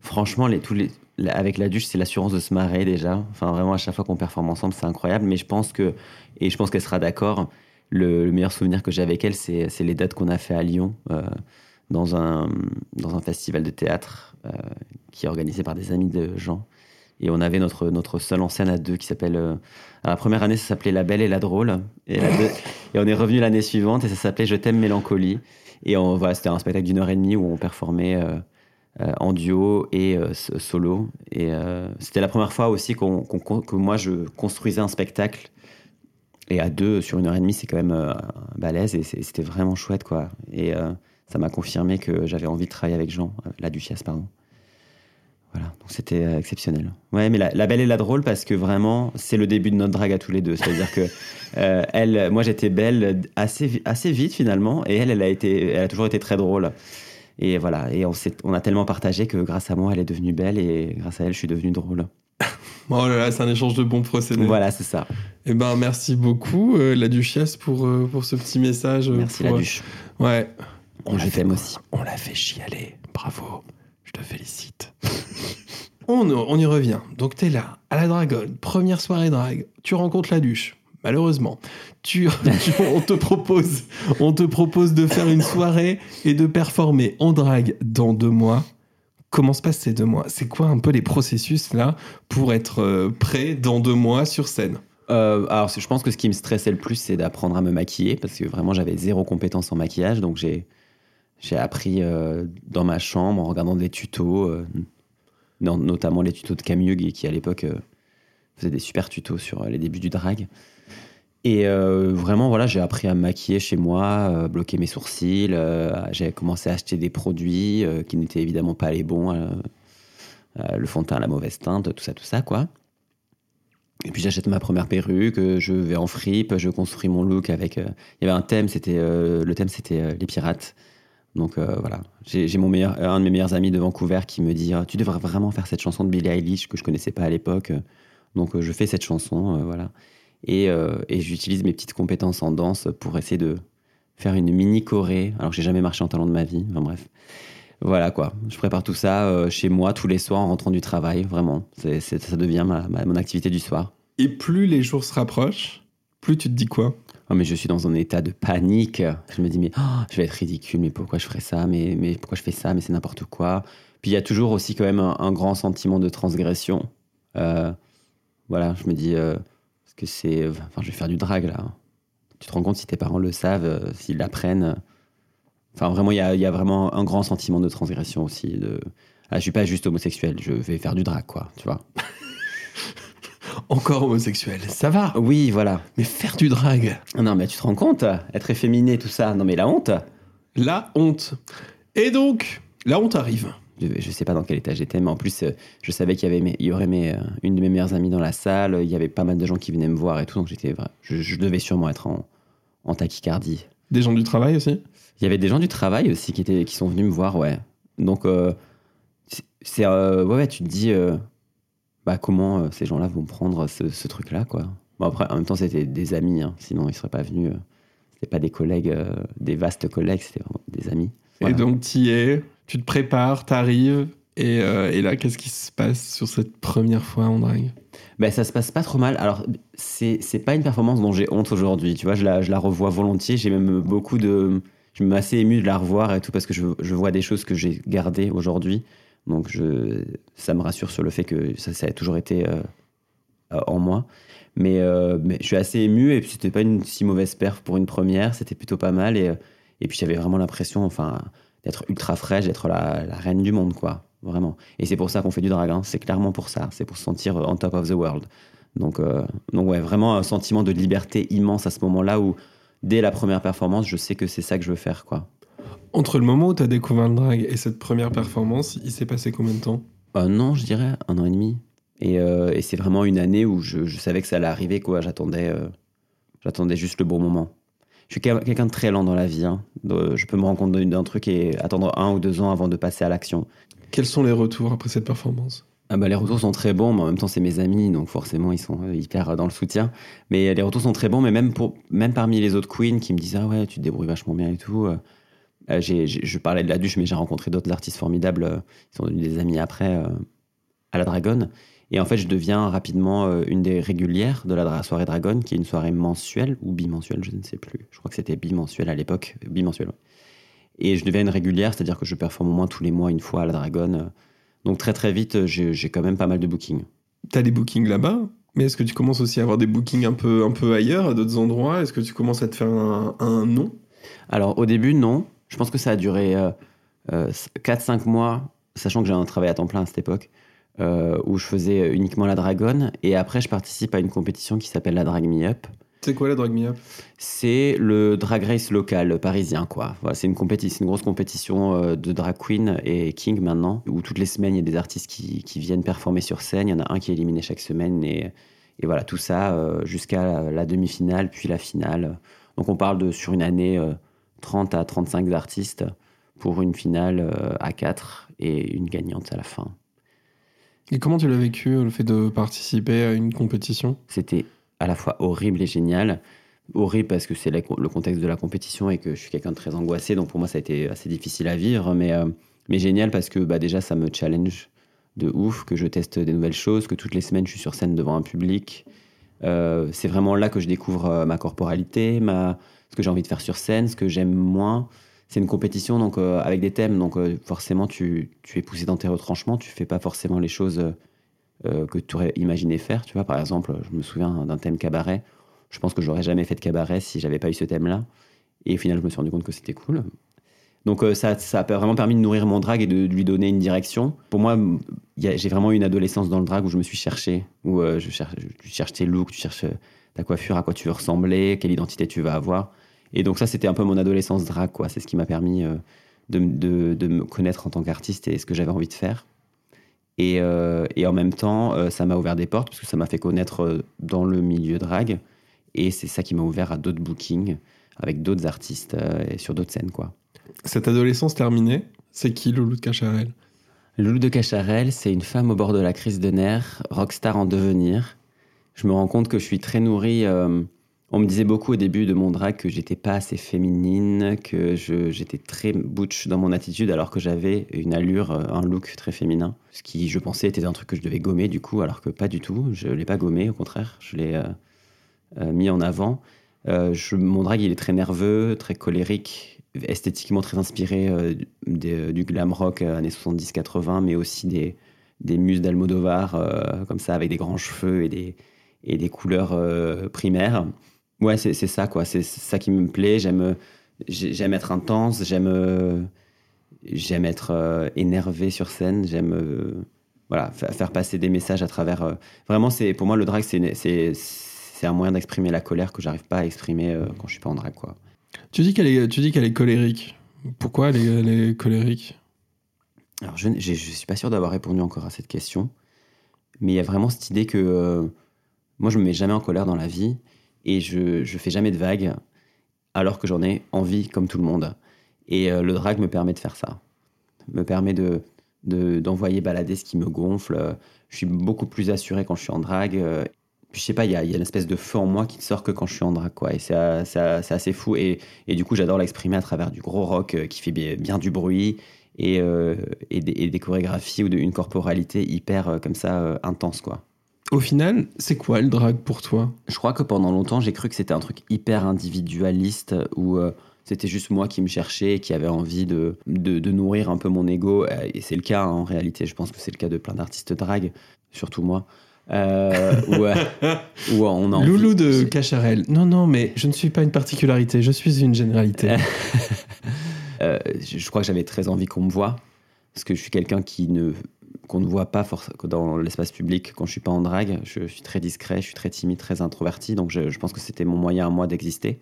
franchement, les, tous les, avec la duche, c'est l'assurance de se marrer déjà. Enfin, vraiment, à chaque fois qu'on performe ensemble, c'est incroyable. Mais je pense que, et je pense qu'elle sera d'accord, le, le meilleur souvenir que j'ai avec elle, c'est les dates qu'on a fait à Lyon, euh, dans, un, dans un festival de théâtre euh, qui est organisé par des amis de Jean. Et on avait notre, notre seule en scène à deux qui s'appelle. euh, la première année, ça s'appelait La Belle et la Drôle. Et, on est revenu l'année suivante et ça s'appelait Je t'aime Mélancolie. Et on, voilà, c'était un spectacle d'une heure et demie où on performait en duo et solo. Et c'était la première fois aussi que moi je construisais un spectacle. Et à deux, sur une heure et demie, c'est quand même euh, balèze et c'était vraiment chouette, quoi. Et euh, ça m'a confirmé que j'avais envie de travailler avec Jean, euh, la Duchesse, pardon. Voilà, donc c'était euh, exceptionnel. Ouais, mais la, la belle et la drôle parce que vraiment, c'est le début de notre drague à tous les deux. C'est-à-dire que euh, elle, moi j'étais belle assez, assez vite finalement, et elle, elle a, été, elle a toujours été très drôle. Et voilà, et on a tellement partagé que grâce à moi, elle est devenue belle et grâce à elle, je suis devenu drôle. Oh là là, c'est un échange de bons procédés. Voilà, c'est ça. Eh ben, merci beaucoup, euh, la Duchesse, pour, euh, pour ce petit message. euh, Merci pour, la duche. Ouais. On je t'aime aussi. On l'a fait chialer. Bravo. Je te félicite. on, on y revient. Donc, t'es là, à la Dragonne, première soirée drague. Tu rencontres la duche. malheureusement, tu, tu- on, te propose, on te propose de faire une soirée et de performer en drague dans deux mois. Comment se passent ces deux mois? C'est quoi un peu les processus là pour être euh, prêt dans deux mois sur scène? Euh, alors, je pense que ce qui me stressait le plus, c'est d'apprendre à me maquiller parce que vraiment, j'avais zéro compétence en maquillage. Donc, j'ai, j'ai appris euh, dans ma chambre en regardant des tutos, notamment les tutos de Camille qui, à l'époque, faisait des super tutos sur les débuts du drag. Et euh, vraiment, voilà, j'ai appris à me maquiller chez moi, euh, bloquer mes sourcils. euh, j'ai commencé à acheter des produits qui n'étaient évidemment pas les bons. le fond de teint la mauvaise teinte, tout ça, tout ça, quoi. Et puis j'achète ma première perruque, je vais en fripe, je construis mon look avec. Il y avait un thème, c'était le thème c'était les pirates. Donc voilà, j'ai mon meilleur, un de mes meilleurs amis de Vancouver qui me dit Ah, tu devrais vraiment faire cette chanson de Billie Eilish que je connaissais pas à l'époque. Donc je fais cette chanson, voilà. Et, euh, et j'utilise mes petites compétences en danse pour essayer de faire une mini choré. Alors que j'ai jamais marché en talent de ma vie. Enfin bref. Voilà quoi. Je prépare tout ça euh, chez moi tous les soirs en rentrant du travail. Vraiment. C'est c'est- ça devient ma- ma- mon activité du soir. Et plus les jours se rapprochent, plus tu te dis quoi? Oh, mais je suis dans un état de panique. Je me dis, mais oh, je vais être ridicule, mais pourquoi je ferais ça? Mais, mais pourquoi je fais ça? Mais c'est n'importe quoi. Puis il y a toujours aussi quand même un, un grand sentiment de transgression. Euh, voilà, je me dis, euh, que c'est. Enfin, je vais faire du drag là. Tu te rends compte si tes parents le savent, euh, s'ils l'apprennent. Enfin, vraiment, il y y a vraiment un grand sentiment de transgression aussi. De... Ah, je suis pas juste homosexuel, je vais faire du drag, quoi, tu vois. Encore homosexuel, ça va. Oui, voilà. Mais faire du drag, Non, mais tu te rends compte Être efféminé, tout ça. Non, mais la honte la honte. Et donc, la honte arrive. Je, je sais pas dans quel état j'étais, mais en plus, euh, je savais qu'il y, avait mes- il y aurait mes, euh, une de mes meilleures amies dans la salle. Il y avait pas mal de gens qui venaient me voir et tout, donc j'étais, je, je devais sûrement être en, en tachycardie. Des gens du travail aussi? Il y avait des gens du travail aussi qui, étaient, qui sont venus me voir, ouais. Donc, euh, c'est- euh, ouais, ouais, tu te dis, euh, bah, comment ces gens-là vont prendre ce, ce truc-là, quoi. Bon, après, en même temps, c'était des amis, hein, sinon ils seraient pas venus. c'était pas des collègues, des vastes collègues, c'était vraiment des amis. Et donc, tu y es, tu te prépares, t'arrives. Et, euh, et là, qu'est-ce qui se passe sur cette première fois en drague? Ben, ça se passe pas trop mal. Alors, c'est c'est pas une performance dont j'ai honte aujourd'hui. Tu vois, je la, je la revois volontiers. J'ai même beaucoup de. Je me assez ému de la revoir et tout parce que je, je vois des choses que j'ai gardées aujourd'hui. Donc, je, ça me rassure sur le fait que ça, ça a toujours été euh, en moi. Mais, euh, mais je suis assez ému et puis c'était pas une si mauvaise perf pour une première. C'était plutôt pas mal. Et, et puis, j'avais vraiment l'impression enfin, d'être ultra fraîche, d'être la, la reine du monde, quoi. Vraiment. Et c'est pour ça qu'on fait du drag. hein. C'est clairement pour ça. C'est pour se sentir euh, on top of the world. Donc, euh, donc ouais, vraiment un sentiment de liberté immense à ce moment-là où, dès la première performance, je sais que c'est ça que je veux faire, quoi. Entre le moment où tu as découvert le drag et cette première performance, il s'est passé combien de temps? Euh, non, je dirais un an et demi. Et, euh, et c'est vraiment une année où je, je savais que ça allait arriver, quoi. J'attendais, euh, j'attendais juste le bon moment. Je suis quel- quelqu'un de très lent dans la vie. hein. De- je peux me rendre compte d'un truc et attendre un ou deux ans avant de passer à l'action. Quels sont les retours après cette performance? Ah bah, les retours sont très bons, mais en même temps, c'est mes amis, donc forcément, ils sont euh, hyper euh, dans le soutien. Mais euh, les retours sont très bons, mais même, pour, même parmi les autres queens qui me disent Ah ouais, tu te débrouilles vachement bien et tout. euh, euh, je parlais de la duche, mais j'ai rencontré d'autres artistes formidables. euh, Ils sont devenus des amis après euh, à la Dragonne. Et en fait, je deviens rapidement euh, une des régulières de la soirée Dragonne, qui est une soirée mensuelle ou bimensuelle, je ne sais plus. Je crois que c'était bimensuel à l'époque. Bimensuel, ouais. Et je deviens une régulière, c'est-à-dire que je performe au moins tous les mois, une fois à la Dragonne. euh, donc très très vite, euh, j'ai quand même pas mal de bookings. Tu as des bookings là-bas, mais est-ce que tu commences aussi à avoir des bookings un peu, un peu ailleurs, à d'autres endroits? Est-ce que tu commences à te faire un, un nom? Alors au début, non. Je pense que ça a duré 4-5 mois, sachant que j'ai un travail à temps plein à cette époque, euh, où je faisais uniquement la Dragonne. Et après, je participe à une compétition qui s'appelle la Drag Me Up. C'est quoi la Drag Me Up? C'est le drag race local parisien, quoi. Voilà, c'est une compétition, une grosse compétition euh, de drag queen et king maintenant, où toutes les semaines il y a des artistes qui, qui viennent performer sur scène. Il y en a un qui est éliminé chaque semaine et, et voilà tout ça euh, jusqu'à la, la demi-finale puis la finale. Donc on parle de sur une année euh, 30 à 35 artistes pour une finale à 4 et une gagnante à la fin. Et comment tu l'as vécu, le fait de participer à une compétition? C'était à la fois horrible et génial. Horrible parce que c'est le contexte de la compétition et que je suis quelqu'un de très angoissé, donc pour moi ça a été assez difficile à vivre, mais, euh, mais génial parce que bah, déjà ça me challenge de ouf, que je teste des nouvelles choses, que toutes les semaines je suis sur scène devant un public, Euh, c'est vraiment là que je découvre euh, ma corporalité, ma, ce que j'ai envie de faire sur scène, ce que j'aime moins. C'est une compétition donc euh, avec des thèmes, donc euh, forcément tu, es poussé dans tes retranchements, tu fais pas forcément les choses euh, que tu aurais imaginé faire. Tu vois, par exemple, je me souviens d'un thème cabaret. Je pense que j'aurais jamais fait de cabaret si j'avais pas eu ce thème-là. Et au final, je me suis rendu compte que c'était cool. Donc ça, ça a vraiment permis de nourrir mon drag et de, lui donner une direction. Pour moi, j'ai vraiment eu une adolescence dans le drag où je me suis cherché, où je cherche, tu cherches tes looks, tu cherches ta coiffure, à quoi tu veux ressembler, quelle identité tu vas avoir. Et donc ça, c'était un peu mon adolescence drag, quoi. C'est ce qui m'a permis euh, de, m- de- de me connaître en tant qu'artiste et ce que j'avais envie de faire. Et, euh, et en même temps, euh, ça m'a ouvert des portes parce que ça m'a fait connaître dans le milieu drag. Et c'est ça qui m'a ouvert à d'autres bookings avec d'autres artistes et sur d'autres scènes, quoi. Cette adolescence terminée, c'est qui Loulou de Cacharel? Loulou de Cacharel, c'est une femme au bord de la crise de nerfs, rockstar en devenir. Je me rends compte que je suis très nourrie. euh, on me disait beaucoup au début de mon drag que j'étais pas assez féminine, que j'étais très butch dans mon attitude, alors que j'avais une allure, euh, un look très féminin. Ce qui, je pensais, était un truc que je devais gommer du coup, alors que pas du tout. Je l'ai pas gommé, au contraire, je l'ai euh, euh, mis en avant. Je- mon drag, il est très nerveux, très colérique, esthétiquement très inspiré du glam rock années 70-80, mais aussi des, des muses d'Almodovar, comme ça, avec des grands cheveux et des, et des couleurs primaires. Ouais, c'est c'est ça, quoi. C'est ça qui me plaît. J'aime j'ai- j'aime être intense, j'aime j'aime être euh, énervé sur scène, j'aime euh, voilà, fa- faire passer des messages à travers. euh, vraiment, c'est pour moi, le drag, c'est une- c'est c'est un moyen d'exprimer la colère que j'arrive pas à exprimer quand je suis pas en drag, quoi. Tu dis qu'elle est, tu dis qu'elle est colérique. Pourquoi elle est, elle est colérique? Alors, je ne suis pas sûr d'avoir répondu encore à cette question, mais il y a vraiment cette idée que euh, moi, je me mets jamais en colère dans la vie et je, je fais jamais de vagues alors que j'en ai envie comme tout le monde. Et euh, le drag me permet de faire ça, me permet de de- d'envoyer balader ce qui me gonfle. Je suis beaucoup plus assuré quand je suis en drag. euh, Puis je sais pas, il y y a une espèce de feu en moi qui ne sort que quand je suis en drag, quoi. Et c'est assez fou. Et, et du coup, j'adore l'exprimer à travers du gros rock euh, qui fait bien, du bruit et, et, des, chorégraphies ou une corporalité hyper comme ça intense, quoi. Au final, c'est quoi le drag pour toi? Je crois que pendant longtemps, j'ai cru que c'était un truc hyper individualiste où euh, c'était juste moi qui me cherchais et qui avait envie de, de, de nourrir un peu mon ego. Euh, Et c'est le cas hein, en réalité. Je pense que c'est le cas de plein d'artistes drag, surtout moi. Euh, euh, où on a envie- Loulou de Cacharel. Non, non, mais je ne suis pas une particularité, je suis une généralité. Euh, je je crois que j'avais très envie qu'on me voie parce que je suis quelqu'un qui ne qu'on ne voit pas dans l'espace public quand je suis pas en drague. Je suis très discret, je suis très timide, très introverti, donc je, pense que c'était mon moyen à moi d'exister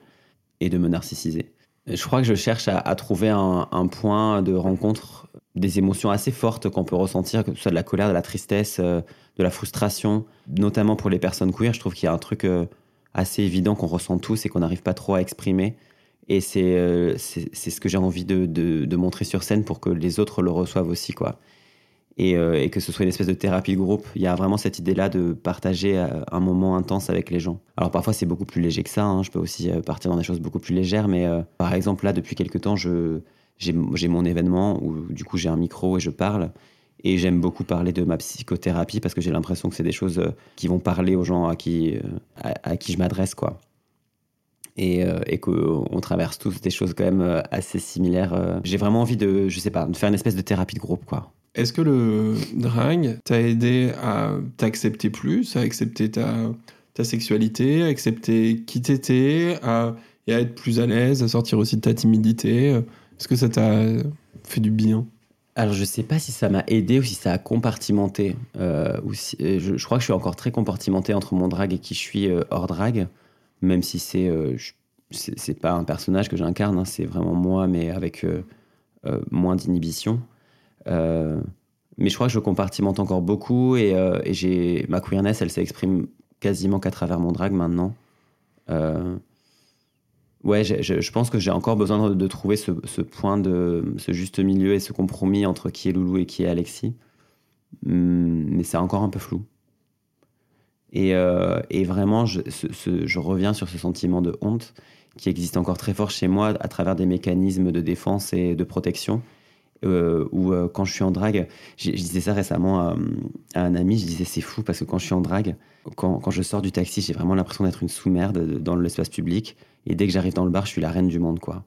et de me narcissiser. Je crois que je cherche à, trouver un, point de rencontre des émotions assez fortes qu'on peut ressentir, que ce soit de la colère, de la tristesse, euh, de la frustration, notamment pour les personnes queer. Je trouve qu'il y a un truc euh, assez évident qu'on ressent tous et qu'on n'arrive pas trop à exprimer. Et c'est euh, c'est ce que j'ai envie de, de, de montrer sur scène pour que les autres le reçoivent aussi, quoi. Et, euh, et que ce soit une espèce de thérapie de groupe. Il y a vraiment cette idée-là de partager euh, un moment intense avec les gens. Alors parfois c'est beaucoup plus léger que ça, hein. je peux aussi euh, partir dans des choses beaucoup plus légères, mais par exemple là depuis quelques temps, j'ai, mon événement où du coup j'ai un micro et je parle. Et j'aime beaucoup parler de ma psychothérapie parce que j'ai l'impression que c'est des choses qui vont parler aux gens à qui, à qui je m'adresse, quoi et, euh, et qu'on traverse tous des choses quand même euh, assez similaires. euh. J'ai vraiment envie de, je sais pas, de faire une espèce de thérapie de groupe, quoi. Est-ce que le drag t'a aidé à t'accepter plus, à accepter ta, ta sexualité, à accepter qui t'étais, à, et à être plus à l'aise, à sortir aussi de ta timidité Est-ce que ça t'a fait du bien? Alors, je sais pas si ça m'a aidé ou si ça a compartimenté. euh, ou si- euh, je, je crois que je suis encore très compartimenté entre mon drag et qui je suis euh, hors drag, même si c'est euh, c'est c'est pas un personnage que j'incarne, hein, c'est vraiment moi, mais avec euh, euh, moins d'inhibition. Mais je crois que je compartimente encore beaucoup et, j'ai ma queerness, elle s'exprime quasiment qu'à travers mon drag maintenant. Ouais, je, pense que j'ai encore besoin de, trouver ce, point de ce juste milieu et ce compromis entre qui est Loulou et qui est Alexis. Hum, mais c'est encore un peu flou. Et, euh, et vraiment, je, reviens sur ce sentiment de honte qui existe encore très fort chez moi à travers des mécanismes de défense et de protection. euh, ou euh, quand je suis en drague, je disais ça récemment à, à un ami, je disais c'est fou parce que quand je suis en drague, quand, je sors du taxi, j'ai vraiment l'impression d'être une sous-merde dans l'espace public. Et dès que j'arrive dans le bar, je suis la reine du monde, quoi.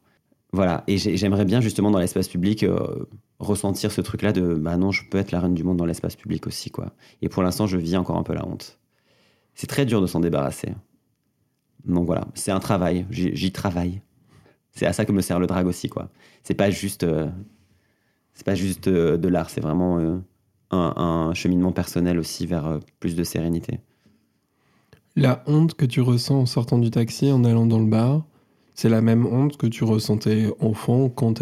Voilà. Et j'ai- j'aimerais bien, justement, dans l'espace public, euh, ressentir ce truc-là de bah non, je peux être la reine du monde dans l'espace public aussi, quoi. Et pour l'instant, je vis encore un peu la honte. C'est très dur de s'en débarrasser. Donc voilà, c'est un travail, j'y travaille. C'est à ça que me sert le drag aussi, quoi. C'est pas juste, euh, c'est pas juste euh, de l'art, c'est vraiment euh, un, un cheminement personnel aussi vers plus de sérénité. La honte que tu ressens en sortant du taxi, en allant dans le bar, c'est la même honte que tu ressentais enfant quand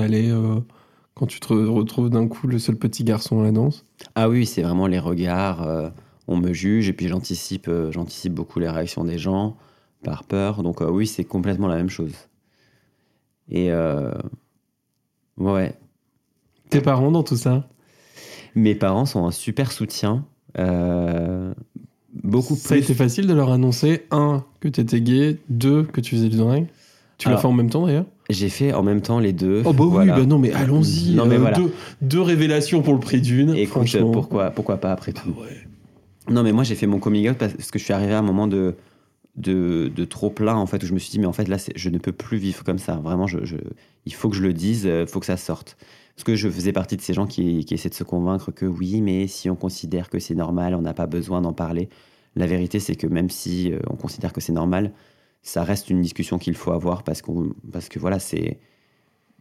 quand tu te retrouves d'un coup le seul petit garçon à la danse? Ah oui, c'est vraiment les regards. On me juge et puis j'anticipe, euh, j'anticipe beaucoup les réactions des gens par peur. Donc euh, oui, c'est complètement la même chose. Et euh, ouais, Tes parents dans tout ça? Mes parents sont un super soutien. euh, beaucoup Ça a plus. été facile de leur annoncer, un, que t'étais gay, deux, que tu faisais du drag. Tu l'as fait en même temps d'ailleurs? J'ai fait en même temps les deux. Oh bah Voilà. oui, bah non mais allons-y. Non, mais voilà. deux, deux révélations pour le prix d'une. Écoute, pourquoi, pourquoi pas après tout Ah ouais. Non, mais moi, j'ai fait mon coming out parce que je suis arrivé à un moment de, de, trop plein, en fait, où je me suis dit, mais en fait, là, je ne peux plus vivre comme ça. Vraiment, il faut que je le dise, il faut que ça sorte. Parce que je faisais partie de ces gens qui, essaient de se convaincre que oui, mais si on considère que c'est normal, on n'a pas besoin d'en parler. La vérité, c'est que même si euh, on considère que c'est normal, ça reste une discussion qu'il faut avoir parce, parce que voilà, c'est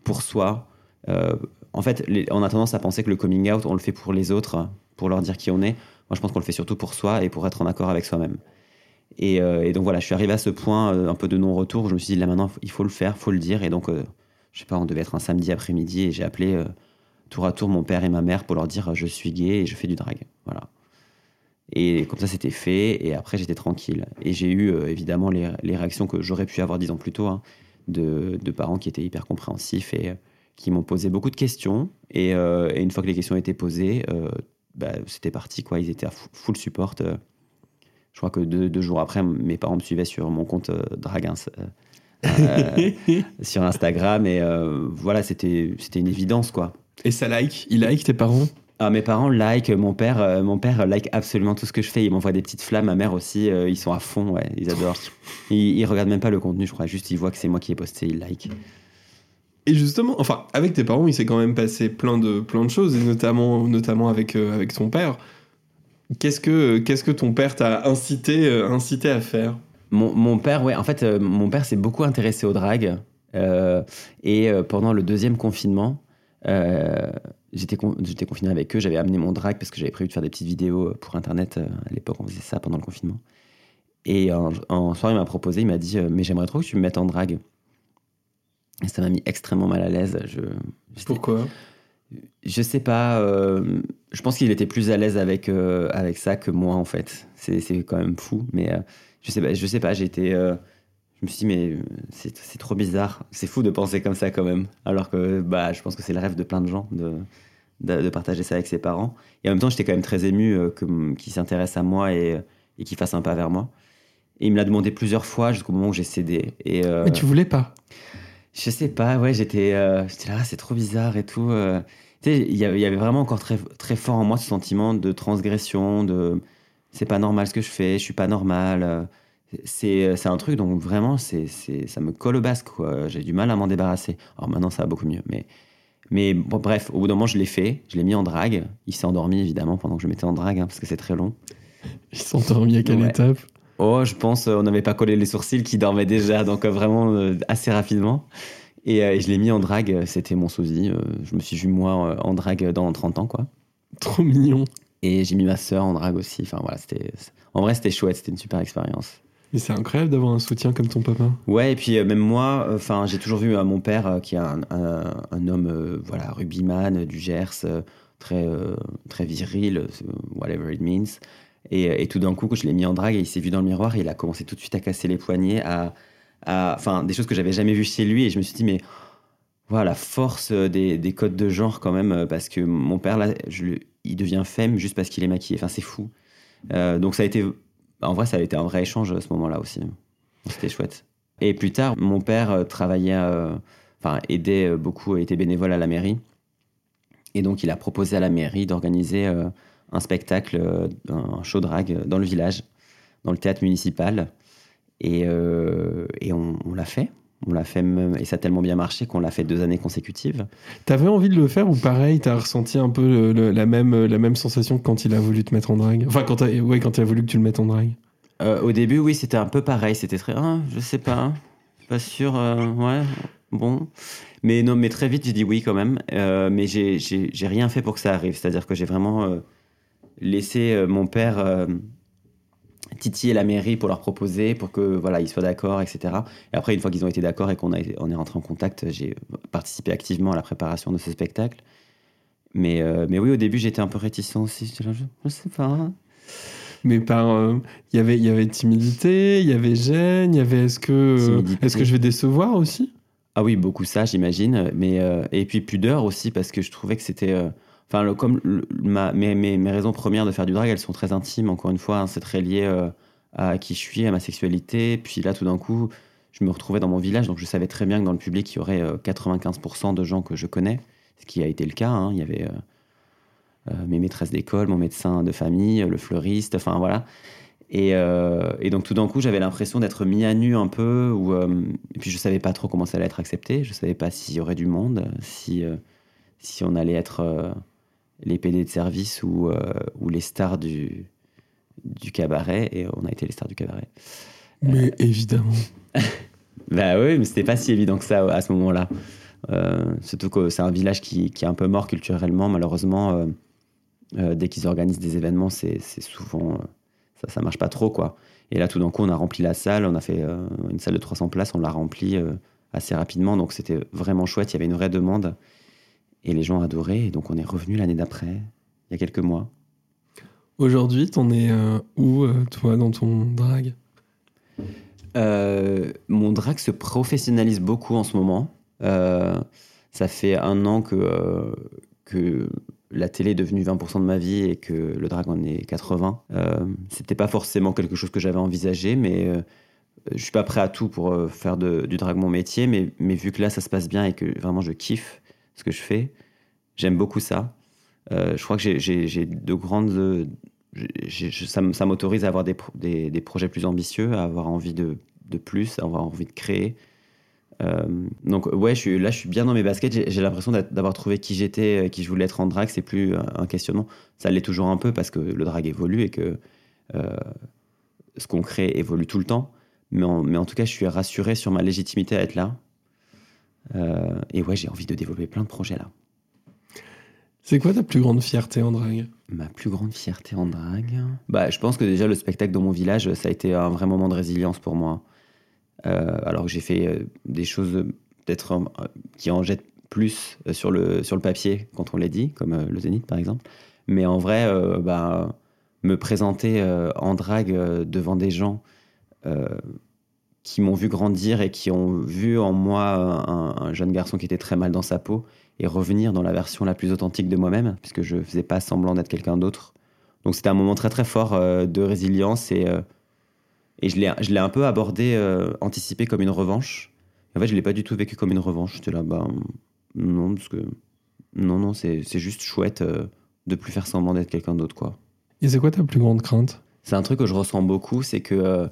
pour soi. Euh, en fait, on a tendance à penser que le coming out, on le fait pour les autres, pour leur dire qui on est. Je pense qu'on le fait surtout pour soi et pour être en accord avec soi-même. Et, euh, donc voilà, je suis arrivé à ce point euh, un peu de non-retour. où Je me suis dit, là maintenant, il faut le faire, il faut le dire. Et donc, euh, je sais pas, on devait être un samedi après-midi et j'ai appelé euh, tour à tour mon père et ma mère pour leur dire, je suis gay et je fais du drag. Voilà. Et comme ça, c'était fait. Et après, j'étais tranquille. Et j'ai eu évidemment les, réactions que j'aurais pu avoir dix ans plus tôt, hein, de, parents qui étaient hyper compréhensifs et qui m'ont posé beaucoup de questions. Et, une fois que les questions étaient posées, bah, c'était parti. Quoi. Ils étaient à full support. euh. je crois que deux, deux jours après, mes parents me suivaient sur mon compte euh, Dragins. euh, sur Instagram et voilà c'était c'était une évidence quoi Et ça like Il like tes parents? Ah, mes parents like, mon père, euh, mon père like absolument tout ce que je fais. Il m'envoie des petites flammes. Ma mère aussi, euh, ils sont à fond, ouais, ils adorent. Ils, ils regardent même pas le contenu, je crois. Juste, ils voient que c'est moi qui ai posté, ils like. Et justement, enfin, avec tes parents, il s'est quand même passé plein de, plein de choses, et notamment, notamment avec, euh, avec ton père. Qu'est-ce que, que ton père t'a incité, euh, incité à faire? Mon, mon père, ouais, en fait, euh, mon père s'est beaucoup intéressé au drag. euh, et pendant le deuxième confinement, j'étais con- j'étais confiné avec eux. J'avais amené mon drag parce que j'avais prévu de faire des petites vidéos pour Internet. à l'époque, on faisait ça pendant le confinement. Et un, un soir, il m'a proposé, il m'a dit Mais j'aimerais trop que tu me mettes en drag. Et ça m'a mis extrêmement mal à l'aise. Je, Pourquoi? Je sais pas. euh, je pense qu'il était plus à l'aise avec, euh, avec ça que moi, en fait. C'est, quand même fou. Mais euh, je sais pas. Je sais pas. J'ai été. je me suis dit, mais c'est, trop bizarre. C'est fou de penser comme ça, quand même. Alors que bah, je pense que c'est le rêve de plein de gens de, de, de partager ça avec ses parents. Et en même temps, j'étais quand même très ému que- qu'il s'intéresse à moi et, et qu'il fasse un pas vers moi. Et il me l'a demandé plusieurs fois jusqu'au moment où j'ai cédé. Et, Mais tu voulais pas. Je sais pas, ouais, j'étais euh, j'étais là, ah, c'est trop bizarre et tout. euh. Tu sais, il y avait il y avait vraiment encore très, très fort en moi ce sentiment de transgression, de c'est pas normal ce que je fais, je suis pas normal. euh. C'est c'est un truc, donc vraiment, c'est c'est- ça me colle au basque, quoi. J'ai du mal à m'en débarrasser. Alors maintenant, ça va beaucoup mieux. Mais, mais bon, bref, au bout d'un moment, je l'ai fait, je l'ai mis en drague. Il s'est endormi, évidemment, pendant que je mettais en drague, hein, parce que c'est très long. Ils sont endormis à quelle Ouais. étape? Oh, je pense euh, on n'avait pas collé les sourcils qui dormaient déjà, donc euh, vraiment euh, assez rapidement. Et, et je l'ai mis en drague, c'était mon sosie. je me suis vu moi en drague dans 30 ans, quoi. Trop mignon. Et j'ai mis ma sœur en drague aussi. Enfin voilà, c'était. En vrai, c'était chouette, c'était une super expérience. Mais c'est incroyable d'avoir un soutien comme ton papa. Ouais, et puis euh, même moi, euh, enfin, j'ai toujours vu euh, mon père qui est un, un- un homme, voilà, rugbyman du Gers, très, très viril, whatever it means. Et, euh, et tout d'un coup, je l'ai mis en drague, et il s'est vu dans le miroir, il a commencé tout de suite à casser les poignets, à, enfin, des choses que j'avais jamais vues chez lui, et je me suis dit, mais voilà, la force euh, des, des codes de genre quand même, euh, parce que mon père, là, il devient femme juste parce qu'il est maquillé. Enfin, c'est fou. Donc ça a été, en vrai, ça a été un vrai échange à ce moment-là aussi. C'était chouette. Et plus tard, mon père travaillait, enfin, aidait beaucoup, était bénévole à la mairie. Et donc, il a proposé à la mairie d'organiser un spectacle, euh, un show drag dans le village, dans le théâtre municipal. Et, euh, et on, on l'a fait. On l'a fait, même- et ça a tellement bien marché qu'on l'a fait deux années consécutives. T'avais envie de le faire ou pareil, t'as ressenti un peu le- le- la, même, la même sensation que quand il a voulu te mettre en drague? Enfin, quand, ouais, quand il a voulu que tu le mettes en drague. Euh, au début, oui, c'était un peu pareil. C'était très, ah, je sais pas, pas sûr, euh, ouais, bon. Mais non, mais très vite, j'ai dit oui quand même. Euh, mais j'ai rien fait pour que ça arrive. C'est-à-dire que j'ai vraiment laissé euh, mon père euh, titiller la mairie pour leur proposer, pour que voilà, ils soient d'accord, etc. Et après, une fois qu'ils ont été d'accord et qu'on on est rentré en contact, j'ai participé activement à la préparation de ce spectacle. Mais, euh, mais oui, au début, j'étais un peu réticent aussi. Je, je sais pas. Mais par. euh, Il y avait- il y avait timidité, il y avait gêne, il y avait est-ce que, euh, est-ce que je vais décevoir aussi? Ah oui, beaucoup ça, j'imagine. Mais et puis pudeur aussi parce que je trouvais que c'était, enfin, comme mes, mes, raisons premières de faire du drag, elles sont très intimes. Encore une fois, hein, c'est très lié euh, à qui je suis, à ma sexualité. Puis là, tout d'un coup, je me retrouvais dans mon village, donc je savais très bien que dans le public, il y aurait euh, 95% de gens que je connais, ce qui a été le cas. hein. Il y avait euh, euh, mes maîtresses d'école, mon médecin de famille, le fleuriste, enfin voilà. Et, euh, donc tout d'un coup, j'avais l'impression d'être mis à nu un peu. Euh, et puis je savais pas trop comment ça allait être accepté. Je savais pas s'il y aurait du monde, si, euh, si on allait être euh, les PD de service ou, euh, ou les stars du, du cabaret. Et on a été les stars du cabaret. Mais évidemment. Bah oui, mais c'était pas si évident que ça à ce moment-là. Euh, surtout que c'est un village qui, qui est un peu mort culturellement, malheureusement. euh, euh, dès qu'ils organisent des événements, c'est souvent. ça, ça marche pas trop, quoi. Et là, tout d'un coup, on a rempli la salle, on a fait une salle de 300 places, on l'a remplie assez rapidement, donc c'était vraiment chouette, il y avait une vraie demande. Et les gens adoraient, et donc on est revenu l'année d'après, il y a quelques mois. Aujourd'hui, t'en es euh, où, euh, toi, dans ton drag? Euh, mon drag se professionnalise beaucoup en ce moment. Euh, ça fait un an que, que la télé est devenue 20% de ma vie et que le drag en est 80. Euh, C'était pas forcément quelque chose que j'avais envisagé, mais je suis pas prêt à tout pour faire de- du drag mon métier. Mais, mais vu que là, ça se passe bien et que vraiment je kiffe ce que je fais, j'aime beaucoup ça. Euh, je crois que j'ai- de grandes. ça m'autorise à avoir des, pro- des, des projets plus ambitieux, à avoir envie de, plus, à avoir envie de créer. Euh, donc ouais, là je suis bien dans mes baskets. J'ai l'impression d'avoir trouvé qui j'étais, qui je voulais être en drag. C'est plus un, un questionnement. Ça l'est toujours un peu parce que le drag évolue et que euh, ce qu'on crée évolue tout le temps. Mais en, mais en tout cas, je suis rassuré sur ma légitimité à être là. Euh, et ouais, j'ai envie de développer plein de projets là. C'est quoi ta plus grande fierté en drag Ma plus grande fierté en drague? Bah, Je pense que déjà le spectacle dans mon village, ça a été un vrai moment de résilience pour moi. Euh, alors que j'ai fait euh, des choses peut-être euh, qui en jettent plus sur le, sur le papier quand on les dit, comme euh, le Zénith par exemple. Mais en vrai, euh, bah, me présenter euh, en drague euh, devant des gens euh, qui m'ont vu grandir et qui ont vu en moi un, un jeune garçon qui était très mal dans sa peau et revenir dans la version la plus authentique de moi-même, puisque je faisais pas semblant d'être quelqu'un d'autre. Donc c'était un moment très très fort euh, de résilience et, euh, et je l'ai un peu abordé, euh, anticipé comme une revanche. En fait, je l'ai pas du tout vécu comme une revanche. J'étais là, bah non, parce que non, non, c'est juste chouette euh, de plus faire semblant d'être quelqu'un d'autre, quoi. Et c'est quoi ta plus grande crainte? C'est un truc que je ressens beaucoup, c'est que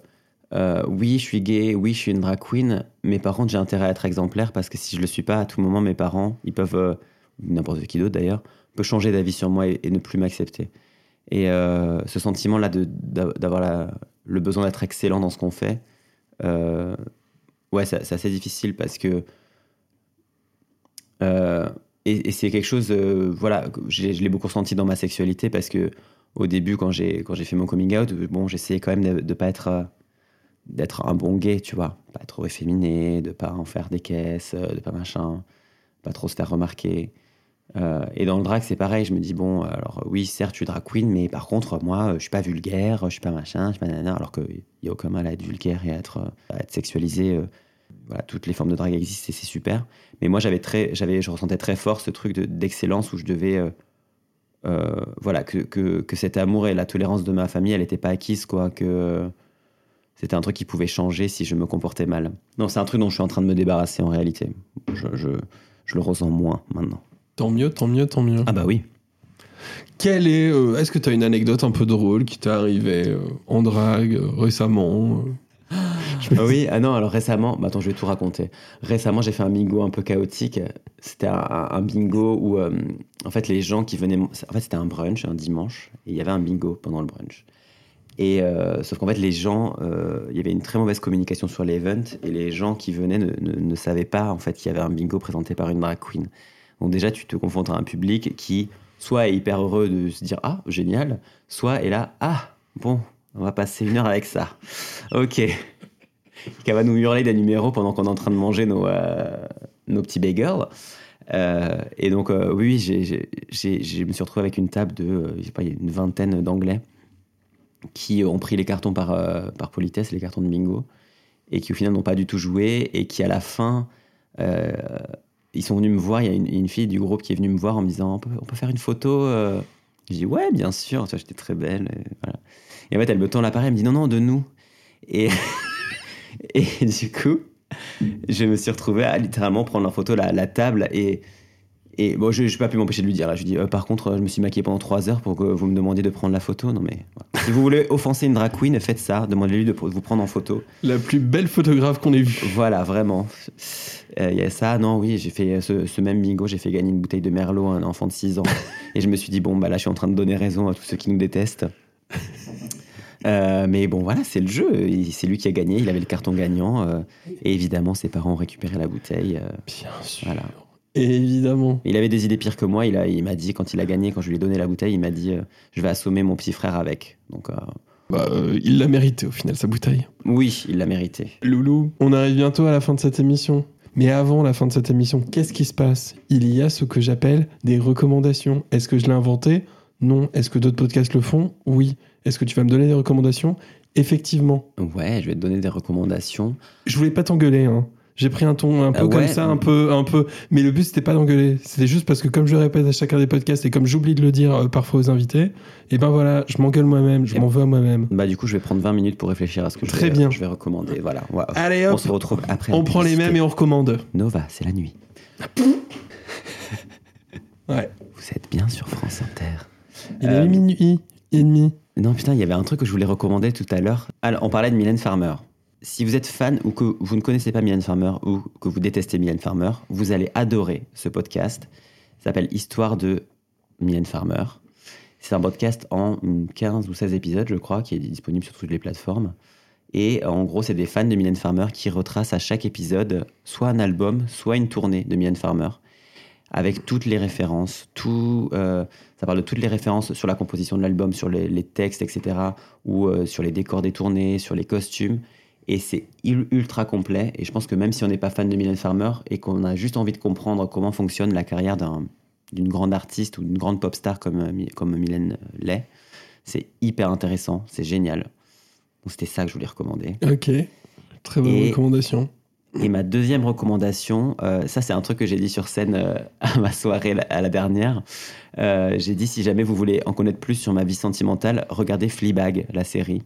euh, oui, je suis gay, oui, je suis une drag queen, mais par contre, j'ai intérêt à être exemplaire parce que si je le suis pas, à tout moment, mes parents, ils peuvent, euh, n'importe qui d'autre d'ailleurs, peut changer d'avis sur moi et, ne plus m'accepter. Et euh, ce sentiment-là d'avoir le besoin d'être excellent dans ce qu'on fait, ouais, c'est assez difficile parce que. et c'est quelque chose, voilà, je l'ai beaucoup ressenti dans ma sexualité parce que au début, quand j'ai fait mon coming out, bon, j'essayais quand même de, de pas être d'être un bon gay, tu vois, pas trop efféminé, de pas en faire des caisses, euh, de pas machin, pas trop se faire remarquer. Euh, et dans le drag, c'est pareil. Je me dis bon, alors oui, certes, je suis drag queen, mais par contre, moi, je suis pas vulgaire, je suis pas machin, je suis pas nana, alors qu'il y a aucun mal à être vulgaire et à être, euh, à être sexualisé. euh, voilà, toutes les formes de drague existent et c'est super. Mais moi, j'avais très, j'avais, je ressentais très fort ce truc de- d'excellence où je devais euh, euh, voilà, que, que, que cet amour et la tolérance de ma famille, elle n'était pas acquise, quoi, que euh, c'était un truc qui pouvait changer si je me comportais mal. Non, c'est un truc dont je suis en train de me débarrasser en réalité. Je, je, je le ressens moins maintenant. Tant mieux, tant mieux, tant mieux. Ah bah oui. Quelle est, euh, est-ce que tu as une anecdote un peu drôle qui t'est arrivée euh, en drague euh, récemment Ah oui, ah non, alors récemment, bah attends, je vais tout raconter. Récemment, j'ai fait un bingo un peu chaotique. C'était un, un bingo où, euh, en fait, les gens qui venaient. En fait, c'était un brunch, un dimanche, et il y avait un bingo pendant le brunch. Et euh, sauf qu'en fait, les gens, euh, il y avait une très mauvaise communication sur l'event, et les gens qui venaient ne, ne- savaient pas, en fait, qu'il y avait un bingo présenté par une drag queen. Donc, déjà, tu te confrontes à un public qui, soit est hyper heureux de se dire Ah, génial, soit est là Ah, bon, on va passer une heure avec ça. Ok qu'elle va nous hurler des numéros pendant qu'on est en train de manger nos, euh, nos petits bagels. Et donc, oui, j'ai- j'ai- je me suis retrouvé avec une table de, je sais pas, une vingtaine d'Anglais qui ont pris les cartons par, euh, par politesse, les cartons de bingo, et qui au final n'ont pas du tout joué, et qui à la fin, euh, ils sont venus me voir. Il y a une, fille du groupe qui est venue me voir en me disant On peut, on peut faire une photo euh Je dis Ouais, bien sûr, j'étais très belle. Et, en fait, elle me tend l'appareil, elle me dit Non, non, de nous. Et. Et du coup, je me suis retrouvé à littéralement prendre en photo la table et. Et bon, je n'ai pas pu m'empêcher de lui dire. Là. Je lui dis, euh, par contre, euh, je me suis maquillé pendant trois heures pour que vous me demandiez de prendre la photo. Non, mais. voilà. Si vous voulez offenser une drag queen, faites ça. Demandez-lui de vous prendre en photo. La plus belle photographe qu'on ait vue. Voilà, vraiment. Euh, Il y a ça. Non, oui, j'ai fait ce, ce même bingo. J'ai fait gagner une bouteille de Merlot à un enfant de 6 ans. et je me suis dit, bon, bah là, je suis en train de donner raison à tous ceux qui nous détestent. Euh, mais bon, voilà, c'est le jeu. C'est lui qui a gagné. Il avait le carton gagnant. euh, et évidemment, ses parents ont récupéré la bouteille. euh, Bien sûr. voilà. Évidemment. Il avait des idées pires que moi. Il a- il m'a dit, quand il a gagné, quand je lui ai donné la bouteille, il m'a dit euh, Je vais assommer mon petit frère avec. Donc, euh, Bah, euh, il l'a mérité au final, sa bouteille. oui, il l'a mérité. Loulou, on arrive bientôt à la fin de cette émission. Mais avant la fin de cette émission, qu'est-ce qui se passe? Il y a ce que j'appelle des recommandations. Est-ce que je l'ai inventé? Non. Est-ce que d'autres podcasts le font? Oui. Est-ce que tu vas me donner des recommandations? Effectivement. Ouais, je vais te donner des recommandations. Je voulais pas t'engueuler, hein. J'ai pris un ton un peu Ah ouais comme ça, un peu, un peu. Mais le but c'était pas d'engueuler. C'était juste parce que comme je le répète à chacun des podcasts et comme j'oublie de le dire euh, parfois aux invités, et ben voilà, je m'engueule moi-même, je m'en veux à moi-même. Bah, du coup, je vais prendre 20 minutes pour réfléchir à ce que je, vais, bien. je vais recommander. Voilà. Ouais. Allez On hop, se retrouve après. on prend les mêmes et on recommande. Nova, c'est la nuit. Ouais. Vous êtes bien sur France Inter. Il Euh, est minuit et demi. Non, putain, il y avait un truc que je voulais recommander tout à l'heure. Alors, on parlait de Mylène Farmer. Si vous êtes fan ou que vous ne connaissez pas Mylène Farmer ou que vous détestez Mylène Farmer, vous allez adorer ce podcast. Ça s'appelle Histoire de Mylène Farmer. C'est un podcast en hum, 15 ou 16 épisodes, je crois, qui est disponible sur toutes les plateformes. Et en gros, c'est des fans de Mylène Farmer qui retracent à chaque épisode soit un album, soit une tournée de Mylène Farmer, avec toutes les références, tout, euh, ça parle de toutes les références sur la composition de l'album, sur les, les textes, etc., ou euh, sur les décors des tournées, sur les costumes. Et c'est ul- ultra complet. Et je pense que même si on n'est pas fan de Mylène Farmer et qu'on a juste envie de comprendre comment fonctionne la carrière d'un- d'une grande artiste ou d'une grande pop star comme, euh, comme Mylène l'est, c'est hyper intéressant, c'est génial. Donc c'était ça que je voulais recommander. Ok. Très bonne Et- recommandation. Et ma deuxième recommandation, euh, ça c'est un truc que j'ai dit sur scène euh, à ma soirée la- à la dernière. Euh, j'ai dit si jamais vous voulez en connaître plus sur ma vie sentimentale, regardez Fleabag, la série.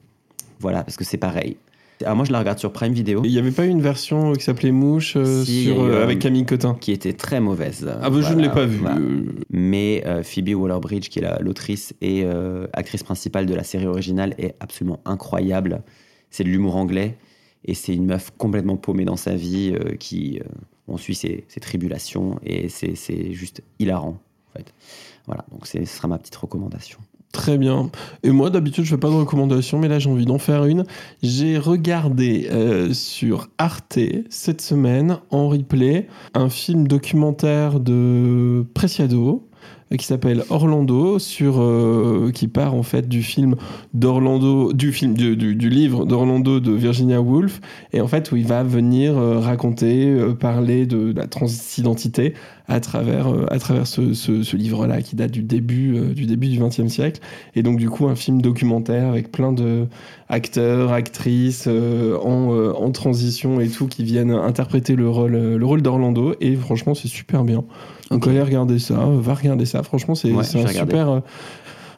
Voilà, parce que c'est pareil. Alors moi je la regarde sur Prime Video, Il n'y avait pas eu une version qui s'appelait Mouche euh, Si, sur, euh, euh, avec Camille Cotin qui était très mauvaise. Ah bah je ne l'ai pas vue. voilà. Euh, Mais euh, Phoebe Waller-Bridge, qui est la- l'autrice et euh, actrice principale de la série originale, est absolument incroyable. C'est de l'humour anglais et c'est une meuf complètement paumée dans sa vie euh, qui euh, on suit ses, ses tribulations et c'est juste hilarant. En fait. Voilà, donc ce sera ma petite recommandation. Très bien. Et moi, d'habitude, je fais pas de recommandations, mais là, j'ai envie d'en faire une. J'ai regardé euh, sur Arte cette semaine, en replay, un film documentaire de Preciado euh, qui s'appelle Orlando, euh, qui part en fait du film d'Orlando, du film du, livre d'Orlando de Virginia Woolf, et en fait où il va venir raconter, parler de, la transidentité à travers, euh, à travers ce, ce- ce livre-là qui date du début, euh, du début du XXe siècle. Et donc, du coup, un film documentaire avec plein de acteurs, actrices euh, en, en transition et tout qui viennent interpréter le rôle, le rôle d'Orlando. Et franchement, c'est super bien. Donc, allez regarder ça, va regarder ça. Franchement, c'est Ouais, un super.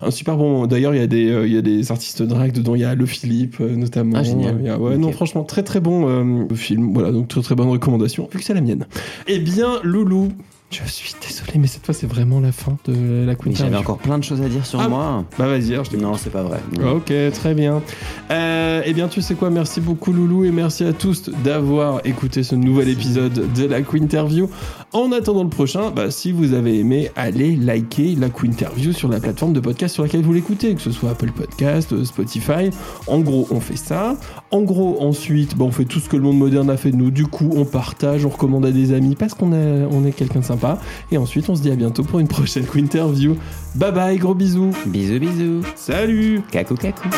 un super bon moment. D'ailleurs, il y, a des, euh, il y a des artistes drag dedans. Il y a Le Philippe, euh, notamment. Ah, génial. Il y a- ouais, Ok. non, franchement, très très bon euh, film. Voilà, donc très très bonne recommandation, vu que c'est la mienne. Eh bien, Loulou, Je suis désolé, mais cette fois, c'est vraiment la fin de la Queen j'avais Interview. encore plein de choses à dire sur Ah. moi. Bah vas-y, alors je t'écoute. Non, c'est pas vrai. Ok, très bien. Euh, eh bien, tu sais quoi Merci beaucoup, Loulou, et merci à tous d'avoir écouté ce nouvel épisode de la Quinterview. En attendant le prochain, bah, si vous avez aimé, allez liker la Quinterview sur la plateforme de podcast sur laquelle vous l'écoutez, que ce soit Apple Podcast, euh, Spotify. En gros, on fait ça. En gros, ensuite, bah, on fait tout ce que le monde moderne a fait de nous. Du coup, on partage, on recommande à des amis parce qu'on est, on est quelqu'un de sympa. Et ensuite, on se dit à bientôt pour une prochaine Quinterview. Bye bye, gros bisous. Bisous, bisous. Salut Kakou, kakou.